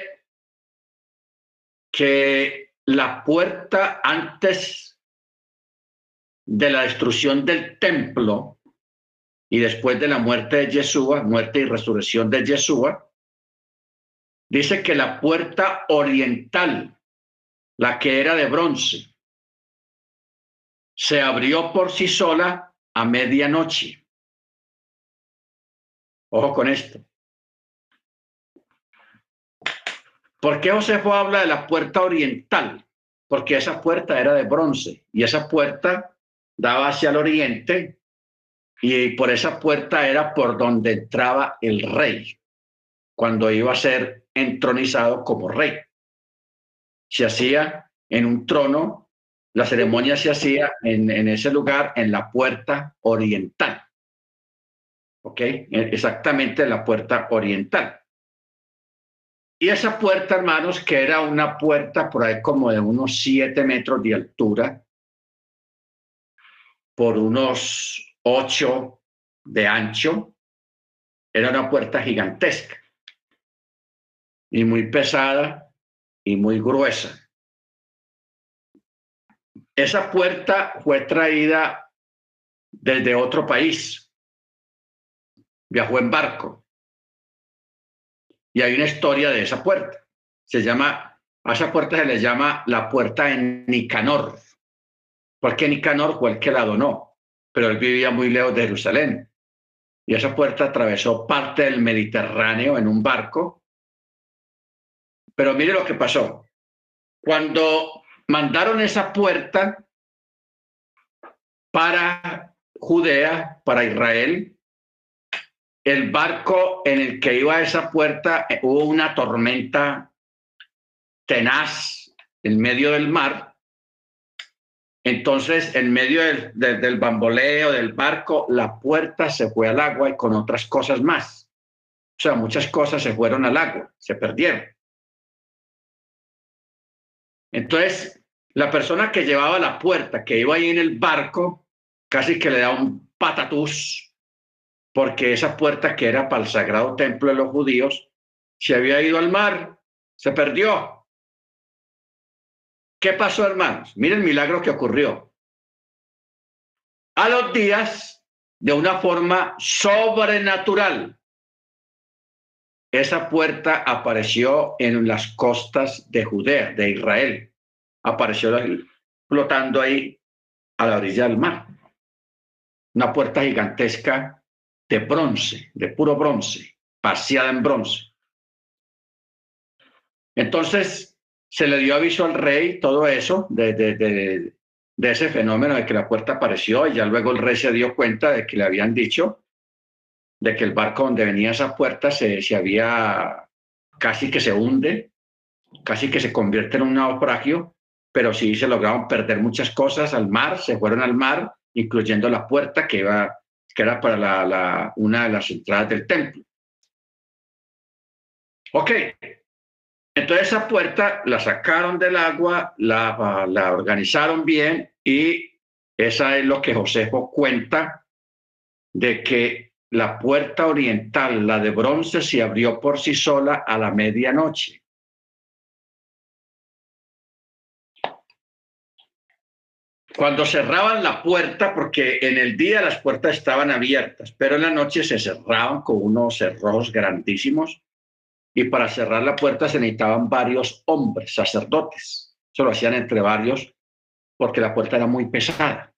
que la puerta antes de la destrucción del templo y después de la muerte de Yeshua, muerte y resurrección de Yeshua, dice que la puerta oriental, la que era de bronce, se abrió por sí sola a medianoche. Ojo con esto. ¿Por qué Josefo habla de la puerta oriental? Porque esa puerta era de bronce y esa puerta daba hacia el oriente y por esa puerta era por donde entraba el rey cuando iba a ser entronizado como rey. Se hacía en un trono, la ceremonia se hacía en, en ese lugar, en la puerta oriental. ¿Ok? Exactamente en la puerta oriental. Y esa puerta, hermanos, que era una puerta por ahí como de unos siete metros de altura, por unos ocho de ancho, era una puerta gigantesca y muy pesada y muy gruesa. Esa puerta fue traída desde otro país. Viajó en barco. Y hay una historia de esa puerta. Se llama, a esa puerta se le llama la puerta de Nicanor, porque Nicanor fue el que la donó, pero él vivía muy lejos de Jerusalén. Y esa puerta atravesó parte del Mediterráneo en un barco pero mire lo que pasó. Cuando mandaron esa puerta para Judea, para Israel, el barco en el que iba a esa puerta eh, hubo una tormenta tenaz en medio del mar. Entonces, en medio del, bamboleo del barco, la puerta se fue al agua y con otras cosas más. O sea, muchas cosas se fueron al agua, se perdieron. Entonces, la persona que llevaba la puerta, que iba ahí en el barco, casi que le da un patatús, porque esa puerta que era para el sagrado templo de los judíos, se había ido al mar, se perdió. ¿Qué pasó, hermanos? Miren el milagro que ocurrió. A los días, de una forma sobrenatural, esa puerta apareció en las costas de Judea, de Israel. Apareció flotando ahí a la orilla del mar. Una puerta gigantesca de bronce, de puro bronce, vaciada en bronce. Entonces se le dio aviso al rey todo eso, de, de, de, de ese fenómeno de que la puerta apareció, y ya luego el rey se dio cuenta de que le habían dicho de que el barco donde venía esa puerta se, se había casi que se hunde, casi que se convierte en un naufragio, pero sí se lograron perder muchas cosas al mar, se fueron al mar, incluyendo la puerta que, iba, que era para la, una de las entradas del templo. Ok, entonces esa puerta la sacaron del agua, la, la organizaron bien y esa es lo que Josefo cuenta de que la puerta oriental, la de bronce, se abrió por sí sola a la medianoche. Cuando cerraban la puerta, porque en el día las puertas estaban abiertas, pero en la noche se cerraban con unos cerrojos grandísimos y para cerrar la puerta se necesitaban varios hombres, sacerdotes. Eso lo hacían entre varios porque la puerta era muy pesada.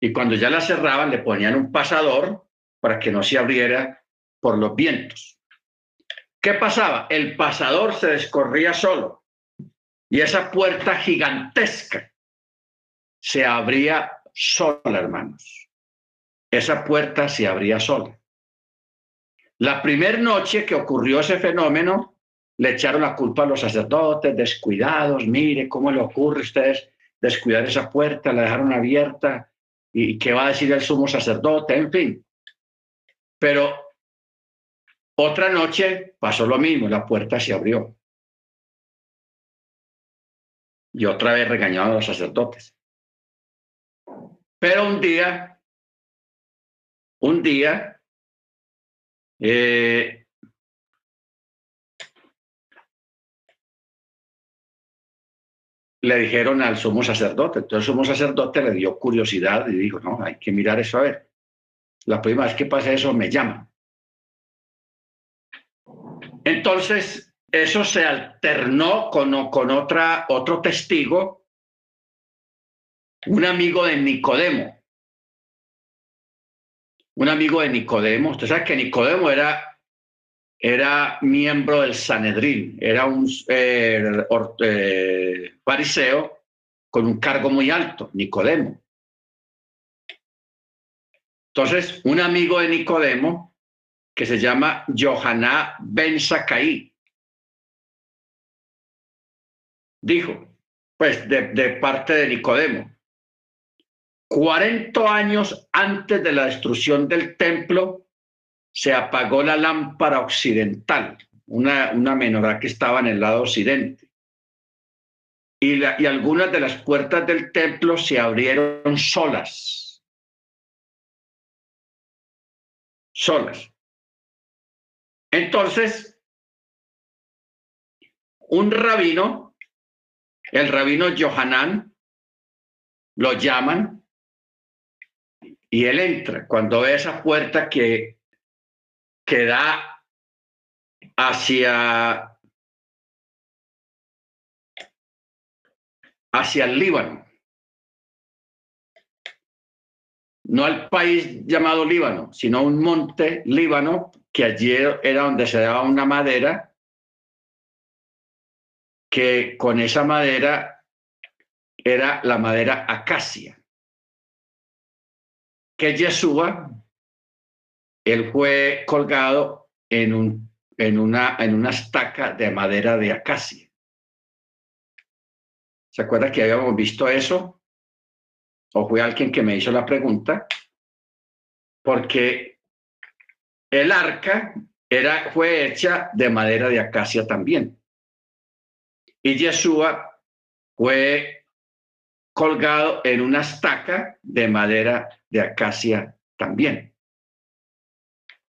Y cuando ya la cerraban, le ponían un pasador para que no se abriera por los vientos. ¿Qué pasaba? El pasador se descorría solo y esa puerta gigantesca se abría sola, hermanos. Esa puerta se abría sola. La primera noche que ocurrió ese fenómeno, le echaron la culpa a los sacerdotes, descuidados, mire cómo le ocurre a ustedes descuidar esa puerta, la dejaron abierta, y qué va a decir el sumo sacerdote, en fin. Pero otra noche pasó lo mismo, la puerta se abrió. Y otra vez regañaron a los sacerdotes. Pero un día, un día, eh, le dijeron al sumo sacerdote. Entonces el sumo sacerdote le dio curiosidad y dijo, no, hay que mirar eso a ver. La primera vez que pasa eso me llaman. Entonces, eso se alternó con, con otra, otro testigo, un amigo de Nicodemo. Un amigo de Nicodemo. Usted sabe que Nicodemo era, era miembro del Sanedrín, era un eh, eh, fariseo con un cargo muy alto, Nicodemo. Entonces, un amigo de Nicodemo, que se llama Johaná Ben Sakai, dijo, pues de parte de Nicodemo, 40 años antes de la destrucción del templo, se apagó la lámpara occidental, una, una menorá que estaba en el lado occidente. Y, la, y algunas de las puertas del templo se abrieron solas. Solas. Entonces, un rabino, el rabino Johanán, lo llaman y él entra. Cuando ve esa puerta que, que da hacia, hacia el Líbano, no al país llamado Líbano, sino un monte Líbano, que allí era donde se daba una madera, que con esa madera era la madera acacia que Yeshua, él fue colgado en, un, en, una, en estaca de madera de acacia. ¿Se acuerda que habíamos visto eso? ¿O fue alguien que me hizo la pregunta? Porque el arca era, fue hecha de madera de acacia también. Y Yeshua fue colgado en una estaca de madera de acacia también.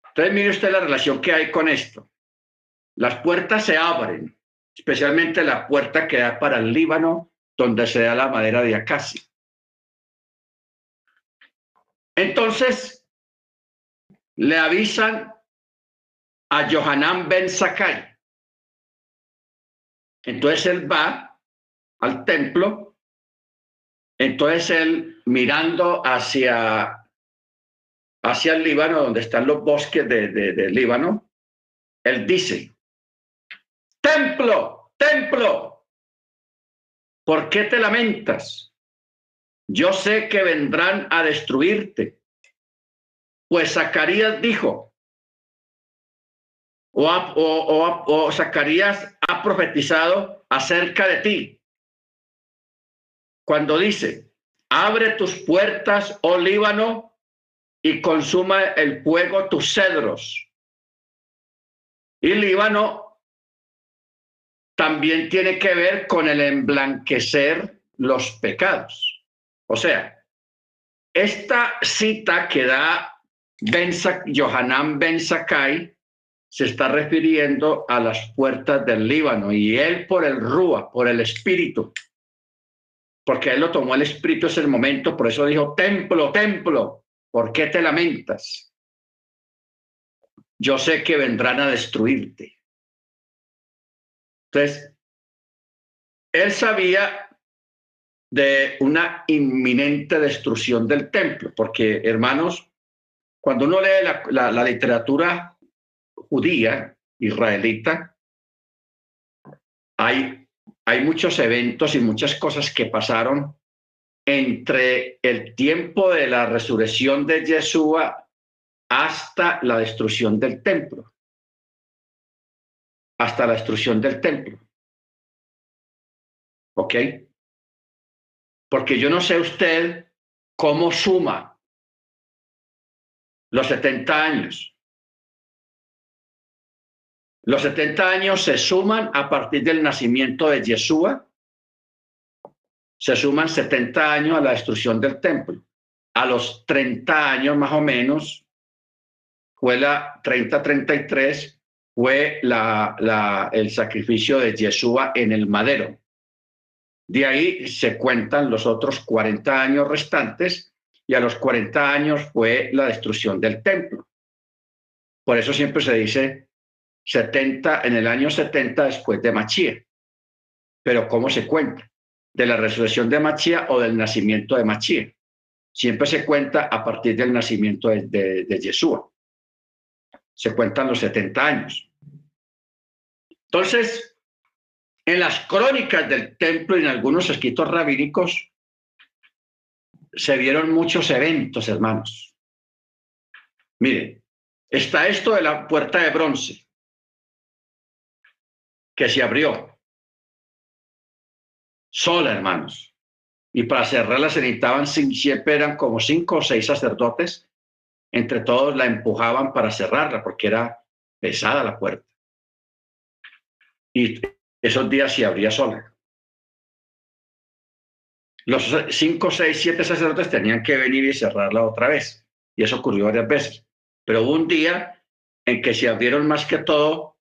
Entonces, mire usted la relación que hay con esto. Las puertas se abren, especialmente la puerta que da para el Líbano, donde se da la madera de acacia. Entonces, le avisan a Johanan Ben Sakai. Entonces él va al templo entonces él mirando hacia, hacia el Líbano, donde están los bosques de, Líbano, él dice, templo, templo, ¿por qué te lamentas? Yo sé que vendrán a destruirte. Pues Zacarías dijo, o, o, o Zacarías ha profetizado acerca de ti cuando dice, abre tus puertas, oh Líbano, y consuma el fuego tus cedros. Y Líbano también tiene que ver con el emblanquecer los pecados. O sea, esta cita que da ben Johanan Ben Sakai se está refiriendo a las puertas del Líbano y él por el Rúa, por el Espíritu, porque él lo tomó el espíritu ese momento, por eso dijo, templo, templo, ¿por qué te lamentas? Yo sé que vendrán a destruirte. Entonces, él sabía de una inminente destrucción del templo, porque hermanos, cuando uno lee la, la literatura judía, israelita, hay hay muchos eventos y muchas cosas que pasaron entre el tiempo de la resurrección de Yeshua hasta la destrucción del templo. Hasta la destrucción del templo. ¿Ok? Porque yo no sé usted cómo suma los 70 años. Los 70 años se suman a partir del nacimiento de Yeshua. Se suman 70 años a la destrucción del templo. A los 30 años más o menos, fue la 30-33, fue la, la, el sacrificio de Yeshua en el madero. De ahí se cuentan los otros 40 años restantes y a los 40 años fue la destrucción del templo. Por eso siempre se dice 70, en el año 70 después de Machía. Pero ¿cómo se cuenta? ¿De la resurrección de Machía o del nacimiento de Machía? Siempre se cuenta a partir del nacimiento de, de, Yeshua. Se cuentan los 70 años. Entonces, en las crónicas del templo y en algunos escritos rabínicos se vieron muchos eventos, hermanos. Mire, está esto de la puerta de bronce que se abrió sola, hermanos. Y para cerrarla se necesitaban, siempre eran como cinco o seis sacerdotes. Entre todos la empujaban para cerrarla porque era pesada la puerta. Y esos días se abría sola. Los cinco, seis, siete sacerdotes tenían que venir y cerrarla otra vez. Y eso ocurrió varias veces. Pero hubo un día en que se abrieron más que todo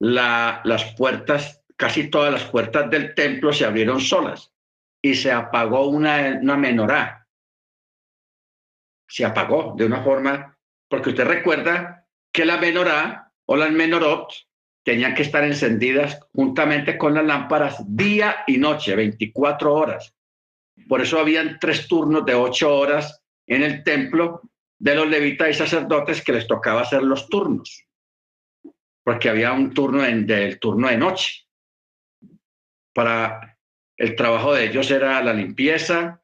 las puertas, casi todas las puertas del templo se abrieron solas y se apagó una, una menorá. Se apagó de una forma, porque usted recuerda que la menorá o las menorot tenían que estar encendidas juntamente con las lámparas día y noche, 24 horas. Por eso habían tres turnos de ocho horas en el templo de los levitas y sacerdotes que les tocaba hacer los turnos, porque había un turno en, del turno de noche. Para el trabajo de ellos era la limpieza,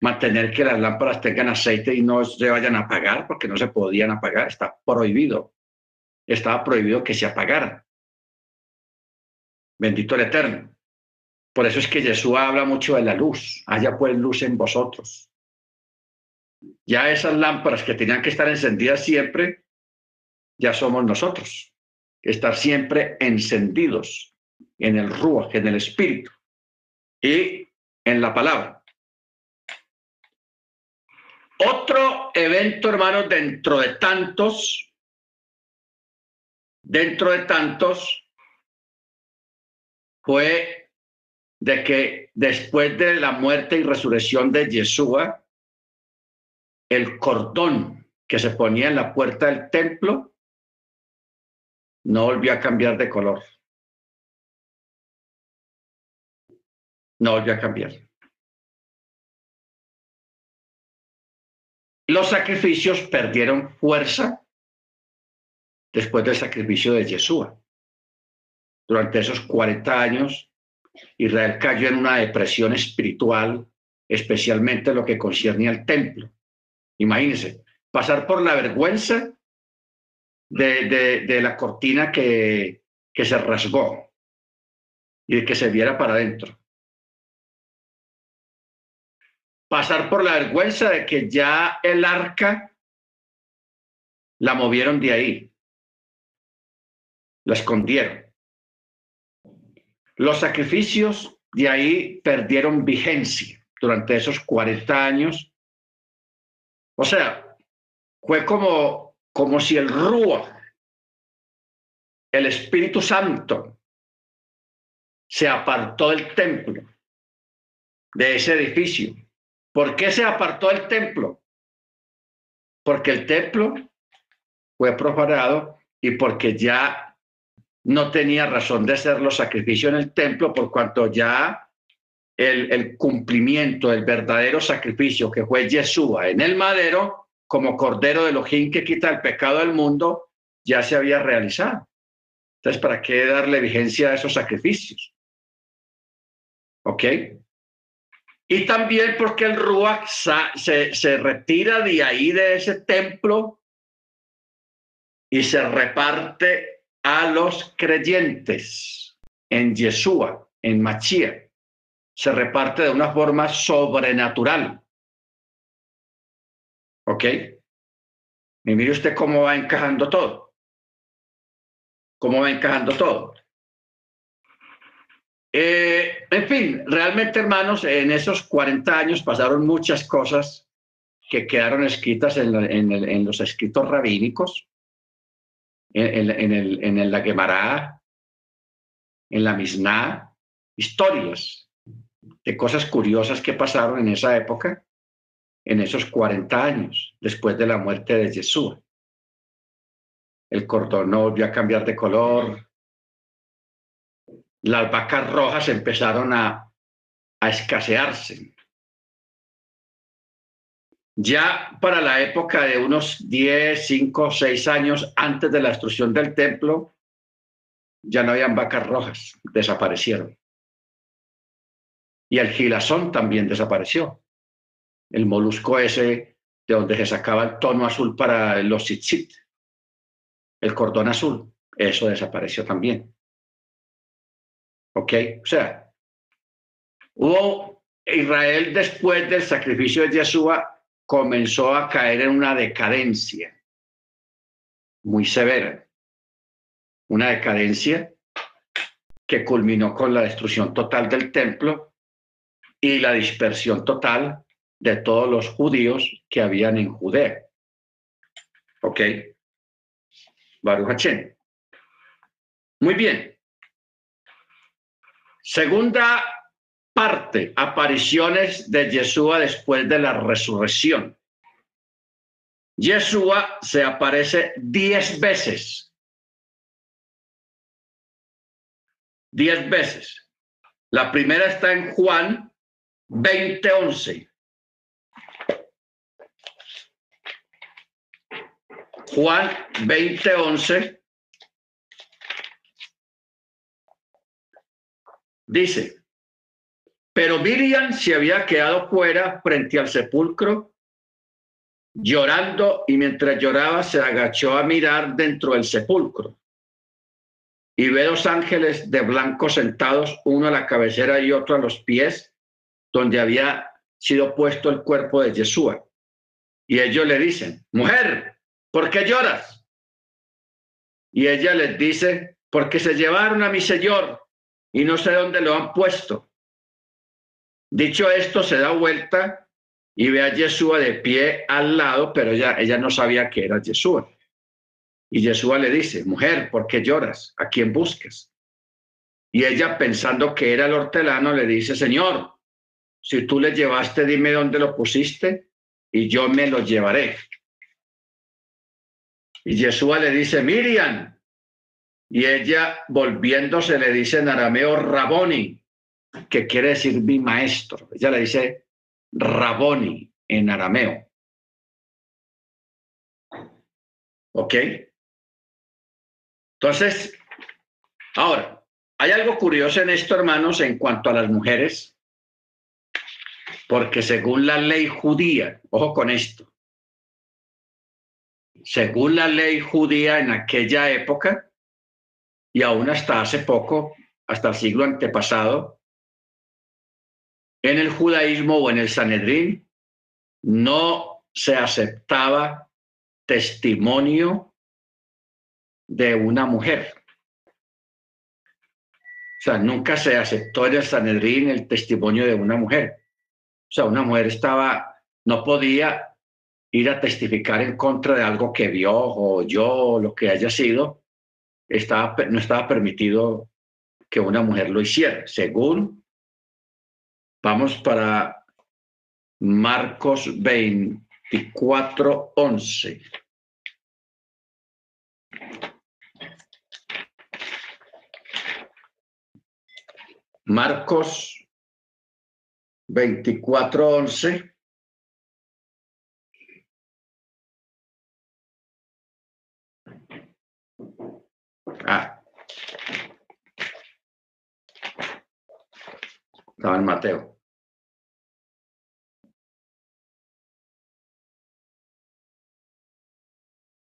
mantener que las lámparas tengan aceite y no se vayan a apagar, porque no se podían apagar, está prohibido. Estaba prohibido que se apagaran. Bendito el Eterno. Por eso es que Jesús habla mucho de la luz. Haya pues luz en vosotros. Ya esas lámparas que tenían que estar encendidas siempre, ya somos nosotros. Estar siempre encendidos en el Ruach, en el Espíritu y en la palabra. Otro evento, hermanos, dentro de tantos, dentro de tantos, fue de que después de la muerte y resurrección de Yeshua, el cordón que se ponía en la puerta del templo no volvió a cambiar de color. No volvió a cambiar. Los sacrificios perdieron fuerza después del sacrificio de Yeshua. Durante esos 40 años, Israel cayó en una depresión espiritual, especialmente lo que concierne al templo. Imagínense, pasar por la vergüenza de, de, la cortina que, que se rasgó y de que se viera para adentro. Pasar por la vergüenza de que ya el arca la movieron de ahí, la escondieron. Los sacrificios de ahí perdieron vigencia durante esos 40 años o sea, fue como, como si el Rúa, el Espíritu Santo, se apartó del templo, de ese edificio. ¿Por qué se apartó del templo? Porque el templo fue profanado y porque ya no tenía razón de hacer los sacrificios en el templo, por cuanto ya el, cumplimiento del verdadero sacrificio que fue Yeshua en el madero, como cordero de Elohim que quita el pecado del mundo, ya se había realizado. Entonces, ¿para qué darle vigencia a esos sacrificios? ¿Ok? Y también porque el Ruach se, se retira de ahí, de ese templo, y se reparte a los creyentes en Yeshua, en Machía se reparte de una forma sobrenatural. ¿Ok? Y mire usted cómo va encajando todo. Cómo va encajando todo. Eh, en fin, realmente, hermanos, en esos 40 años pasaron muchas cosas que quedaron escritas en, los escritos rabínicos, en, el, en la Gemara, en la Mishnah, historias de cosas curiosas que pasaron en esa época, en esos 40 años, después de la muerte de Jesús. El cordón volvió a cambiar de color. Las vacas rojas empezaron a, a escasearse. Ya para la época de unos 10, 5, 6 años antes de la destrucción del templo, ya no habían vacas rojas, desaparecieron. Y el gilasón también desapareció. El molusco ese de donde se sacaba el tono azul para los tzitzit, el cordón azul. Eso desapareció también. ¿Ok? O sea, hubo Israel después del sacrificio de Yeshua comenzó a caer en una decadencia muy severa. Una decadencia que culminó con la destrucción total del templo y la dispersión total de todos los judíos que habían en Judea. ¿Ok? Baruch Muy bien. Segunda parte, apariciones de Yeshua después de la resurrección. Yeshua se aparece diez veces. Diez veces. La primera está en Juan 20:11. Juan 20:11 dice, pero Miriam se había quedado fuera frente al sepulcro, llorando, y mientras lloraba se agachó a mirar dentro del sepulcro. Y ve dos ángeles de blanco sentados, uno a la cabecera y otro a los pies, donde había sido puesto el cuerpo de Yeshua. Y ellos le dicen, mujer, ¿por qué lloras? Y ella les dice, porque se llevaron a mi Señor y no sé dónde lo han puesto. Dicho esto, se da vuelta y ve a Yeshua de pie al lado, pero ella, ella no sabía que era Yeshua. Y Yeshua le dice, mujer, ¿por qué lloras? ¿A quién buscas? Y ella, pensando que era el hortelano, le dice, Señor, si tú le llevaste, dime dónde lo pusiste y yo me lo llevaré. Y Yeshua le dice, Miriam. Y ella, volviéndose, le dice en arameo, Raboni, que quiere decir mi maestro. Ella le dice Raboni en arameo. ¿Ok? Entonces, ahora, hay algo curioso en esto, hermanos, en cuanto a las mujeres, porque según la ley judía, ojo con esto, según la ley judía en aquella época, y aún hasta hace poco, hasta el siglo antepasado, en el judaísmo o en el Sanedrín no se aceptaba testimonio de una mujer. O sea, nunca se aceptó en el Sanedrín el testimonio de una mujer. O sea, una mujer estaba, no podía ir a testificar en contra de algo que vio o yo, lo que haya sido, estaba, no estaba permitido que una mujer lo hiciera, según Vamos para Marcos 24, 11. Marcos 24, 11. Ah. Estaba en Mateo.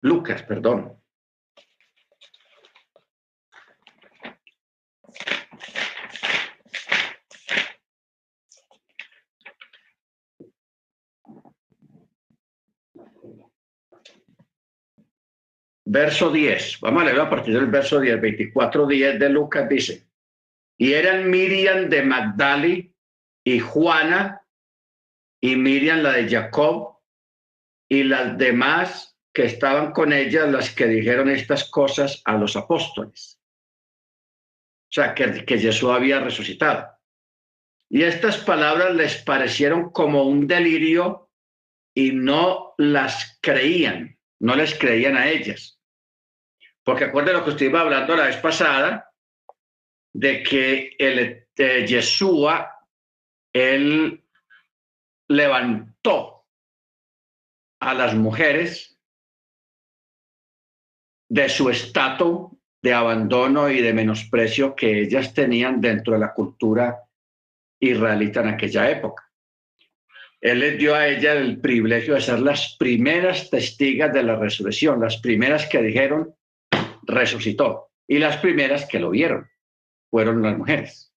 Lucas, perdón. Verso 10. Vamos a leer a partir del verso 10, 24, 10 de Lucas dice, y eran Miriam de Magdali y Juana y Miriam la de Jacob y las demás que estaban con ella las que dijeron estas cosas a los apóstoles. O sea, que, que Jesús había resucitado. Y estas palabras les parecieron como un delirio y no las creían, no les creían a ellas. Porque acuérdense lo que iba hablando la vez pasada, de que el de Yeshua, él levantó a las mujeres de su estatus de abandono y de menosprecio que ellas tenían dentro de la cultura israelita en aquella época. Él les dio a ella el privilegio de ser las primeras testigas de la resurrección, las primeras que dijeron, resucitó, y las primeras que lo vieron fueron las mujeres.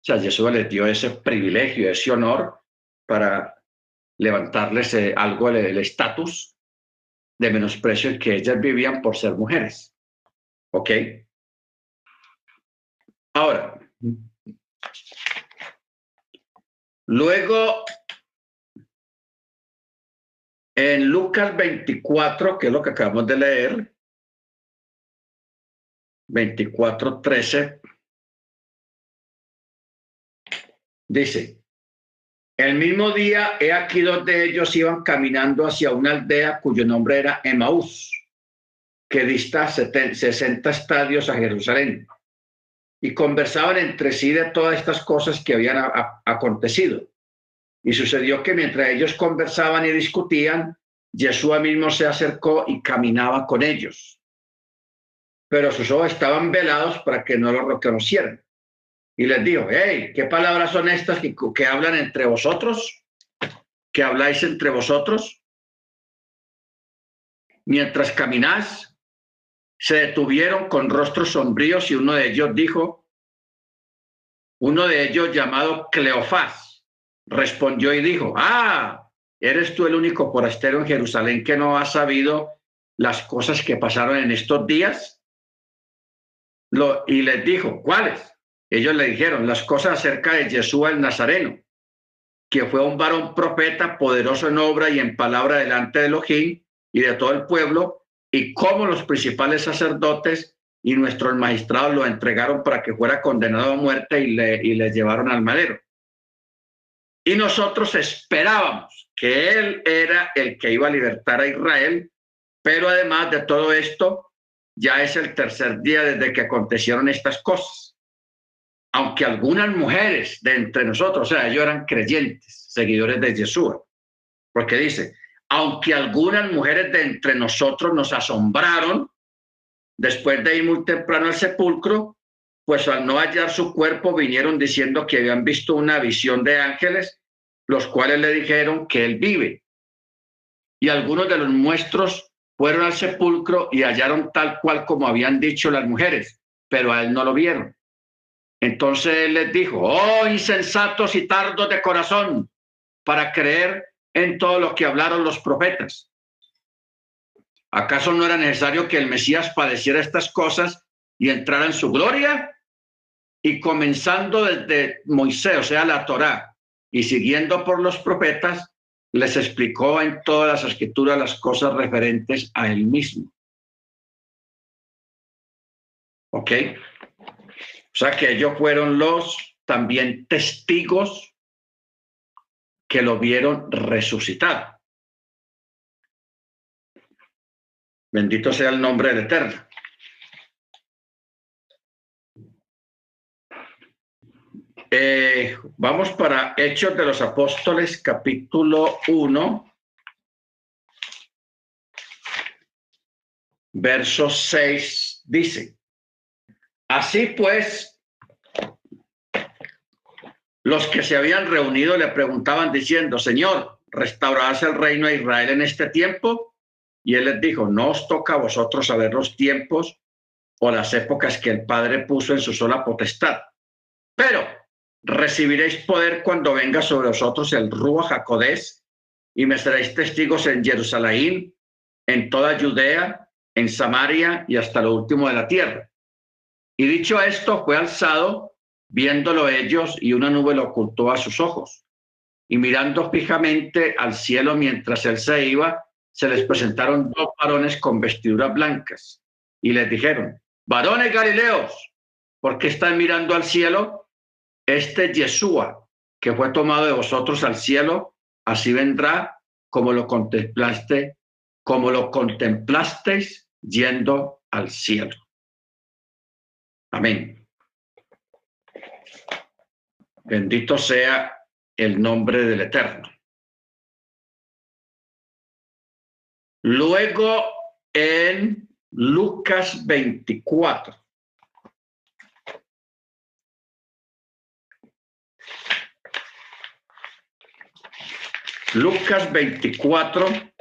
O sea, Jesús les dio ese privilegio, ese honor para levantarles eh, algo el estatus de menosprecio que ellas vivían por ser mujeres. ¿Ok? Ahora, luego en Lucas 24, que es lo que acabamos de leer, 24, 13, dice, el mismo día, he aquí dos de ellos iban caminando hacia una aldea cuyo nombre era Emaús, que dista 60 estadios a Jerusalén, y conversaban entre sí de todas estas cosas que habían acontecido. Y sucedió que mientras ellos conversaban y discutían, Yeshua mismo se acercó y caminaba con ellos. Pero sus ojos estaban velados para que no lo reconocieran y les dijo, hey, ¿qué palabras son estas que, hablan entre vosotros? ¿Que habláis entre vosotros? Mientras caminás, se detuvieron con rostros sombríos y uno de ellos dijo, uno de ellos llamado Cleofás, respondió y dijo, ah, ¿eres tú el único forastero en Jerusalén que no ha sabido las cosas que pasaron en estos días? Lo, y les dijo, ¿cuáles? Ellos le dijeron las cosas acerca de Jesús el Nazareno, que fue un varón profeta poderoso en obra y en palabra delante de Elohim y de todo el pueblo, y cómo los principales sacerdotes y nuestros magistrados lo entregaron para que fuera condenado a muerte y le, y le llevaron al madero. Y nosotros esperábamos que él era el que iba a libertar a Israel, pero además de todo esto, ya es el tercer día desde que acontecieron estas cosas. Aunque algunas mujeres de entre nosotros, o sea, ellos eran creyentes, seguidores de Jesús, porque dice, aunque algunas mujeres de entre nosotros nos asombraron después de ir muy temprano al sepulcro, pues al no hallar su cuerpo vinieron diciendo que habían visto una visión de ángeles, los cuales le dijeron que él vive. Y algunos de los nuestros fueron al sepulcro y hallaron tal cual como habían dicho las mujeres, pero a él no lo vieron. Entonces él les dijo, oh insensatos y tardos de corazón, para creer en todo lo que hablaron los profetas. ¿Acaso no era necesario que el Mesías padeciera estas cosas y entrara en su gloria? Y comenzando desde Moisés, o sea, la Torá, y siguiendo por los profetas, les explicó en todas las escrituras las cosas referentes a él mismo. ¿Ok? O sea que ellos fueron los también testigos que lo vieron resucitar. Bendito sea el nombre del Eterno. Eh, vamos para Hechos de los Apóstoles, capítulo 1, verso 6, dice. Así pues, los que se habían reunido le preguntaban diciendo, Señor, ¿restaurarás el reino de Israel en este tiempo? Y él les dijo, no os toca a vosotros saber los tiempos o las épocas que el Padre puso en su sola potestad. Pero recibiréis poder cuando venga sobre vosotros el Rúa Jacodés y me seréis testigos en Jerusalén, en toda Judea, en Samaria y hasta lo último de la tierra. Y dicho esto, fue alzado, viéndolo ellos, y una nube lo ocultó a sus ojos. Y mirando fijamente al cielo mientras él se iba, se les presentaron dos varones con vestiduras blancas. Y les dijeron, varones galileos, ¿por qué están mirando al cielo? Este Yeshua, que fue tomado de vosotros al cielo, así vendrá como lo contemplaste, como lo contemplasteis yendo al cielo. Amén. Bendito sea el nombre del Eterno. Luego en Lucas 24. Lucas 24.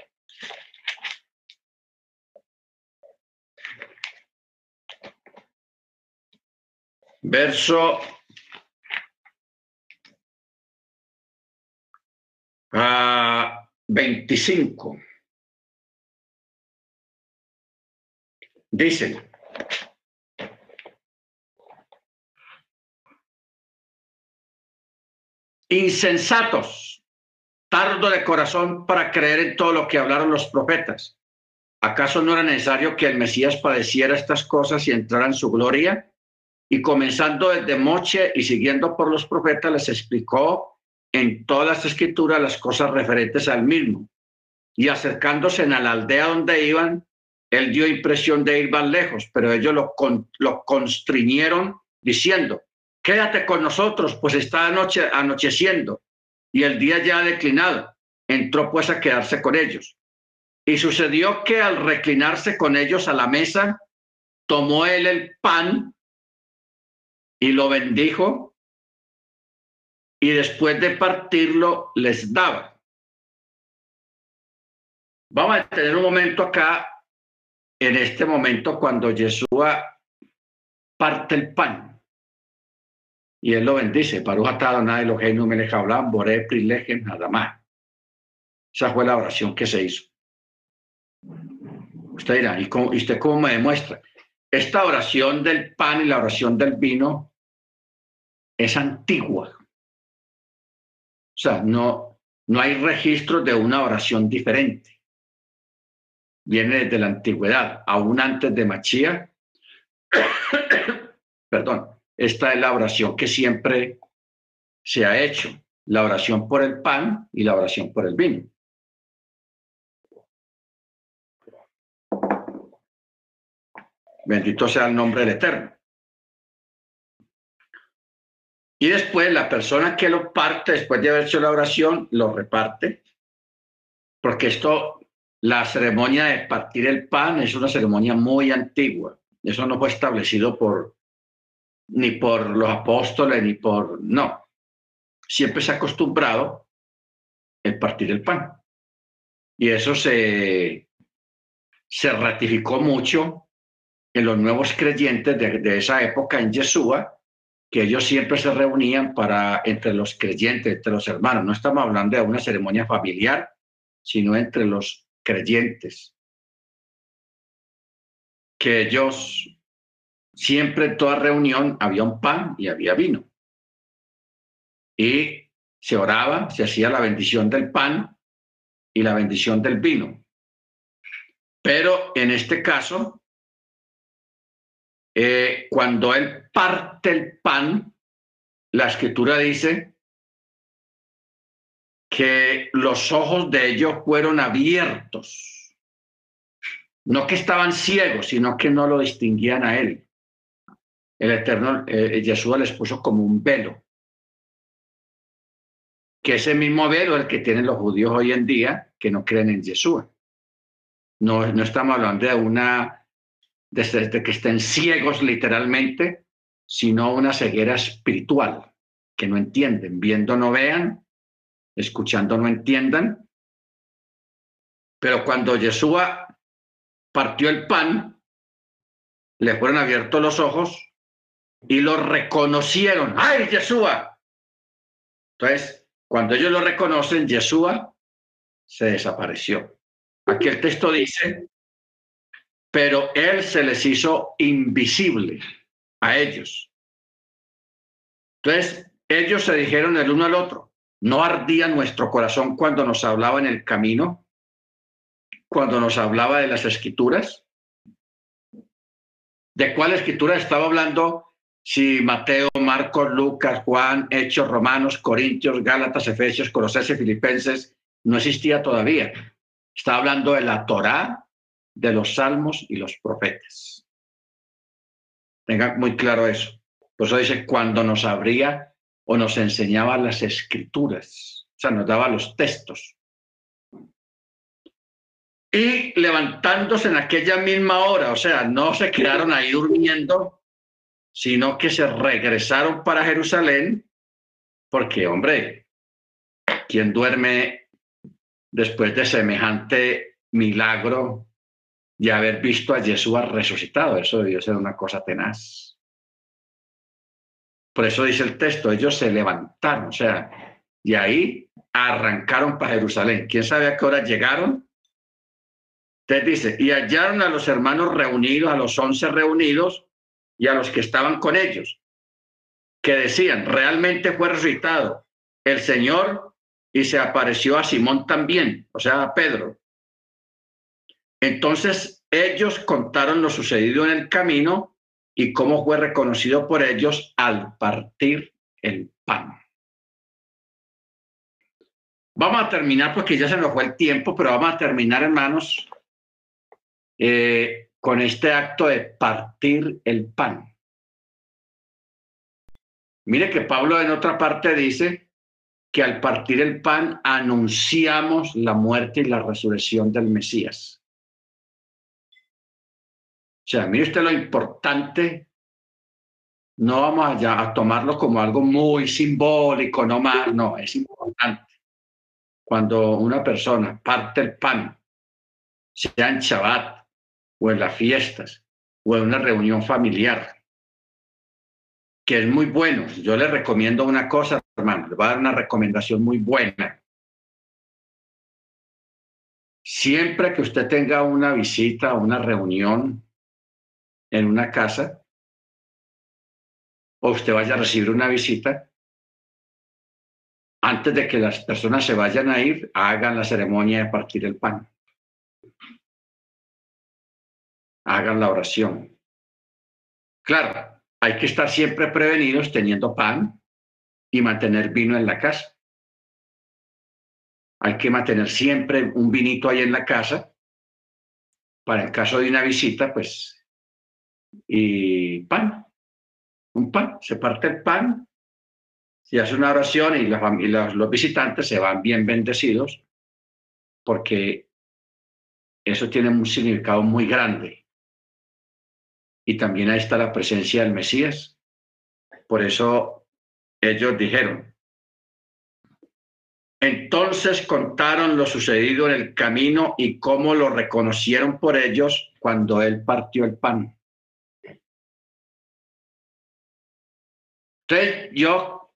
Verso uh, 25. Dice, insensatos, tardo de corazón para creer en todo lo que hablaron los profetas. ¿Acaso no era necesario que el Mesías padeciera estas cosas y entrara en su gloria? Y comenzando desde Moche y siguiendo por los profetas, les explicó en todas las escrituras las cosas referentes al mismo. Y acercándose a la aldea donde iban, él dio impresión de ir más lejos, pero ellos lo, lo constriñeron diciendo, quédate con nosotros, pues está anoche, anocheciendo y el día ya declinado. Entró pues a quedarse con ellos. Y sucedió que al reclinarse con ellos a la mesa, tomó él el pan y lo bendijo y después de partirlo les daba. Vamos a tener un momento acá, en este momento, cuando Yeshua parte el pan y él lo bendice. Baruch atado nada lo que no me deja hablar, boré prilegem nada más. Esa fue la oración que se hizo. Usted dirá, ¿y, cómo, ¿y usted cómo me demuestra? Esta oración del pan y la oración del vino es antigua. O sea, no, no hay registro de una oración diferente. Viene desde la antigüedad, aún antes de Machía. Perdón esta es la oración que siempre se ha hecho, la oración por el pan y la oración por el vino. Bendito sea el nombre del Eterno. Y después la persona que lo parte, después de haber hecho la oración, lo reparte, porque esto, la ceremonia de partir el pan es una ceremonia muy antigua. Eso no fue establecido por ni por los apóstoles, ni por... No, siempre se ha acostumbrado el partir el pan. Y eso se, se ratificó mucho en los nuevos creyentes de, esa época en Yeshua, que ellos siempre se reunían para, entre los creyentes, entre los hermanos. No estamos hablando de una ceremonia familiar, sino entre los creyentes. Que ellos siempre en toda reunión había un pan y había vino. Y se oraba, se hacía la bendición del pan y la bendición del vino. Pero en este caso, eh, cuando él parte el pan, la escritura dice que los ojos de ellos fueron abiertos. No que estaban ciegos, sino que no lo distinguían a él el Eterno, eh, Yeshua les puso como un velo, que ese mismo velo el que tienen los judíos hoy en día que no creen en Yeshua. No, no estamos hablando de una, de, que estén ciegos literalmente, sino una ceguera espiritual, que no entienden, viendo no vean, escuchando no entiendan. Pero cuando Yeshua partió el pan, le fueron abiertos los ojos y lo reconocieron. ¡Ay, Yeshua! Entonces, cuando ellos lo reconocen, Yeshua se desapareció. Aquí el texto dice, pero él se les hizo invisible a ellos. Entonces, ellos se dijeron el uno al otro, ¿no ardía nuestro corazón cuando nos hablaba en el camino? Cuando nos hablaba de las escrituras. ¿De cuál escritura estaba hablando si Mateo, Marcos, Lucas, Juan, Hechos, Romanos, Corintios, Gálatas, Efesios, Colosenses, Filipenses, no existía todavía. Está hablando de la Torá, de los salmos y los profetas. Tengan muy claro eso. Por eso dice, cuando nos abría o nos enseñaba las escrituras, o sea, nos daba los textos. Y levantándose en aquella misma hora, o sea, no se quedaron ahí durmiendo, sino que se regresaron para Jerusalén, porque, hombre, quien duerme después de semejante milagro y haber visto a Jesús resucitado. Eso debió ser una cosa tenaz. Por eso dice el texto, ellos se levantaron, o sea, y ahí arrancaron para Jerusalén. ¿Quién sabe a qué hora llegaron? Usted dice, y hallaron a los hermanos reunidos, a los once reunidos y a los que estaban con ellos, que decían, realmente fue resucitado el Señor y se apareció a Simón también, o sea, a Pedro. Entonces ellos contaron lo sucedido en el camino y cómo fue reconocido por ellos al partir el pan. Vamos a terminar porque ya se nos fue el tiempo, pero vamos a terminar, hermanos, eh, con este acto de partir el pan. Mire que Pablo en otra parte dice que al partir el pan anunciamos la muerte y la resurrección del Mesías. O sea, mire usted lo importante, no vamos a, a tomarlo como algo muy simbólico, no más, no, es importante. Cuando una persona parte el pan, sea en Shabbat, o en las fiestas o en una reunión familiar, que es muy bueno. Yo le recomiendo una cosa, hermano, le voy a dar una recomendación muy buena. Siempre que usted tenga una visita o una reunión en una casa, o usted vaya a recibir una visita, antes de que las personas se vayan a ir, hagan la ceremonia de partir el pan hagan la oración. Claro, hay que estar siempre prevenidos teniendo pan y mantener vino en la casa. Hay que mantener siempre un vinito ahí en la casa para el caso de una visita, pues, y pan, un pan, se parte el pan, se hace una oración y, los visitantes se van bien bendecidos porque eso tiene un significado muy grande y también ahí está la presencia del Mesías. Por eso ellos dijeron, entonces contaron lo sucedido en el camino y cómo lo reconocieron por ellos cuando él partió el pan. Entonces, yo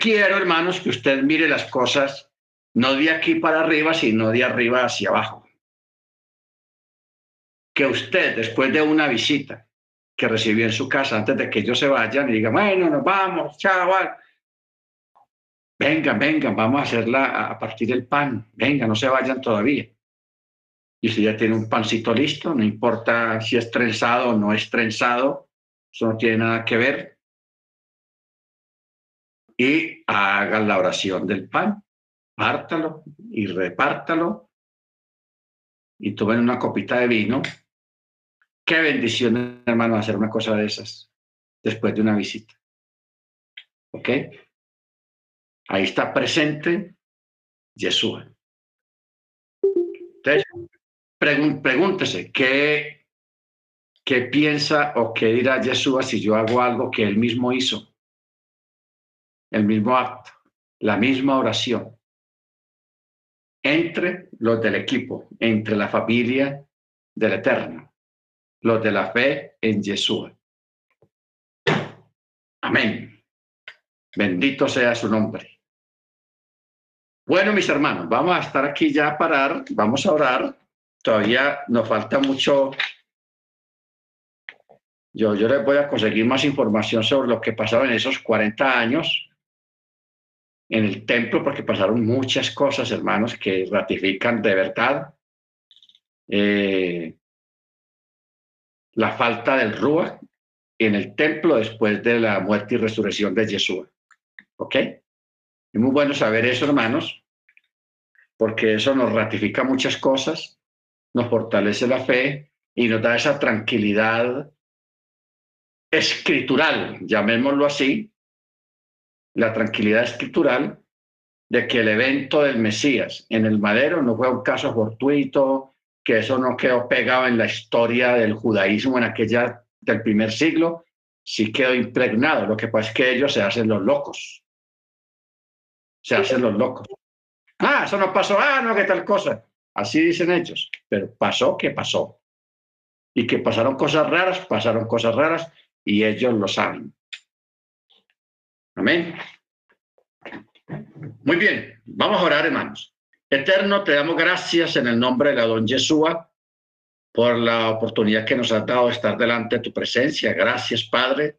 quiero, hermanos, que usted mire las cosas no de aquí para arriba, sino de arriba hacia abajo que usted, después de una visita que recibió en su casa, antes de que ellos se vayan, y diga, bueno, nos vamos, chaval. Vengan, vengan, vamos a hacerla a partir del pan. Venga, no se vayan todavía. Y si ya tiene un pancito listo, no importa si es trenzado o no es trenzado, eso no tiene nada que ver. Y hagan la oración del pan, pártalo y repártalo. Y tomen una copita de vino Qué bendición, hermano, hacer una cosa de esas después de una visita. ¿Ok? Ahí está presente Yeshua. Entonces, pregúntese, ¿qué, ¿qué piensa o qué dirá Yeshua si yo hago algo que él mismo hizo? El mismo acto, la misma oración. Entre los del equipo, entre la familia del Eterno los de la fe en Yeshua. Amén. Bendito sea su nombre. Bueno, mis hermanos, vamos a estar aquí ya a parar, vamos a orar. Todavía nos falta mucho. Yo, yo les voy a conseguir más información sobre lo que pasaba en esos 40 años en el templo, porque pasaron muchas cosas, hermanos, que ratifican de verdad eh, la falta del Rúa en el templo después de la muerte y resurrección de Yeshua. ¿Ok? Es muy bueno saber eso, hermanos, porque eso nos ratifica muchas cosas, nos fortalece la fe y nos da esa tranquilidad escritural, llamémoslo así, la tranquilidad escritural de que el evento del Mesías en el madero no fue un caso fortuito, que eso no quedó pegado en la historia del judaísmo en aquella del primer siglo, sí quedó impregnado. Lo que pasa es que ellos se hacen los locos. Se hacen los locos. Ah, eso no pasó, ah, no, qué tal cosa. Así dicen ellos, pero pasó que pasó. Y que pasaron cosas raras, pasaron cosas raras y ellos lo saben. Amén. Muy bien, vamos a orar, hermanos. Eterno, te damos gracias en el nombre de la don Yeshua por la oportunidad que nos has dado de estar delante de tu presencia. Gracias, Padre,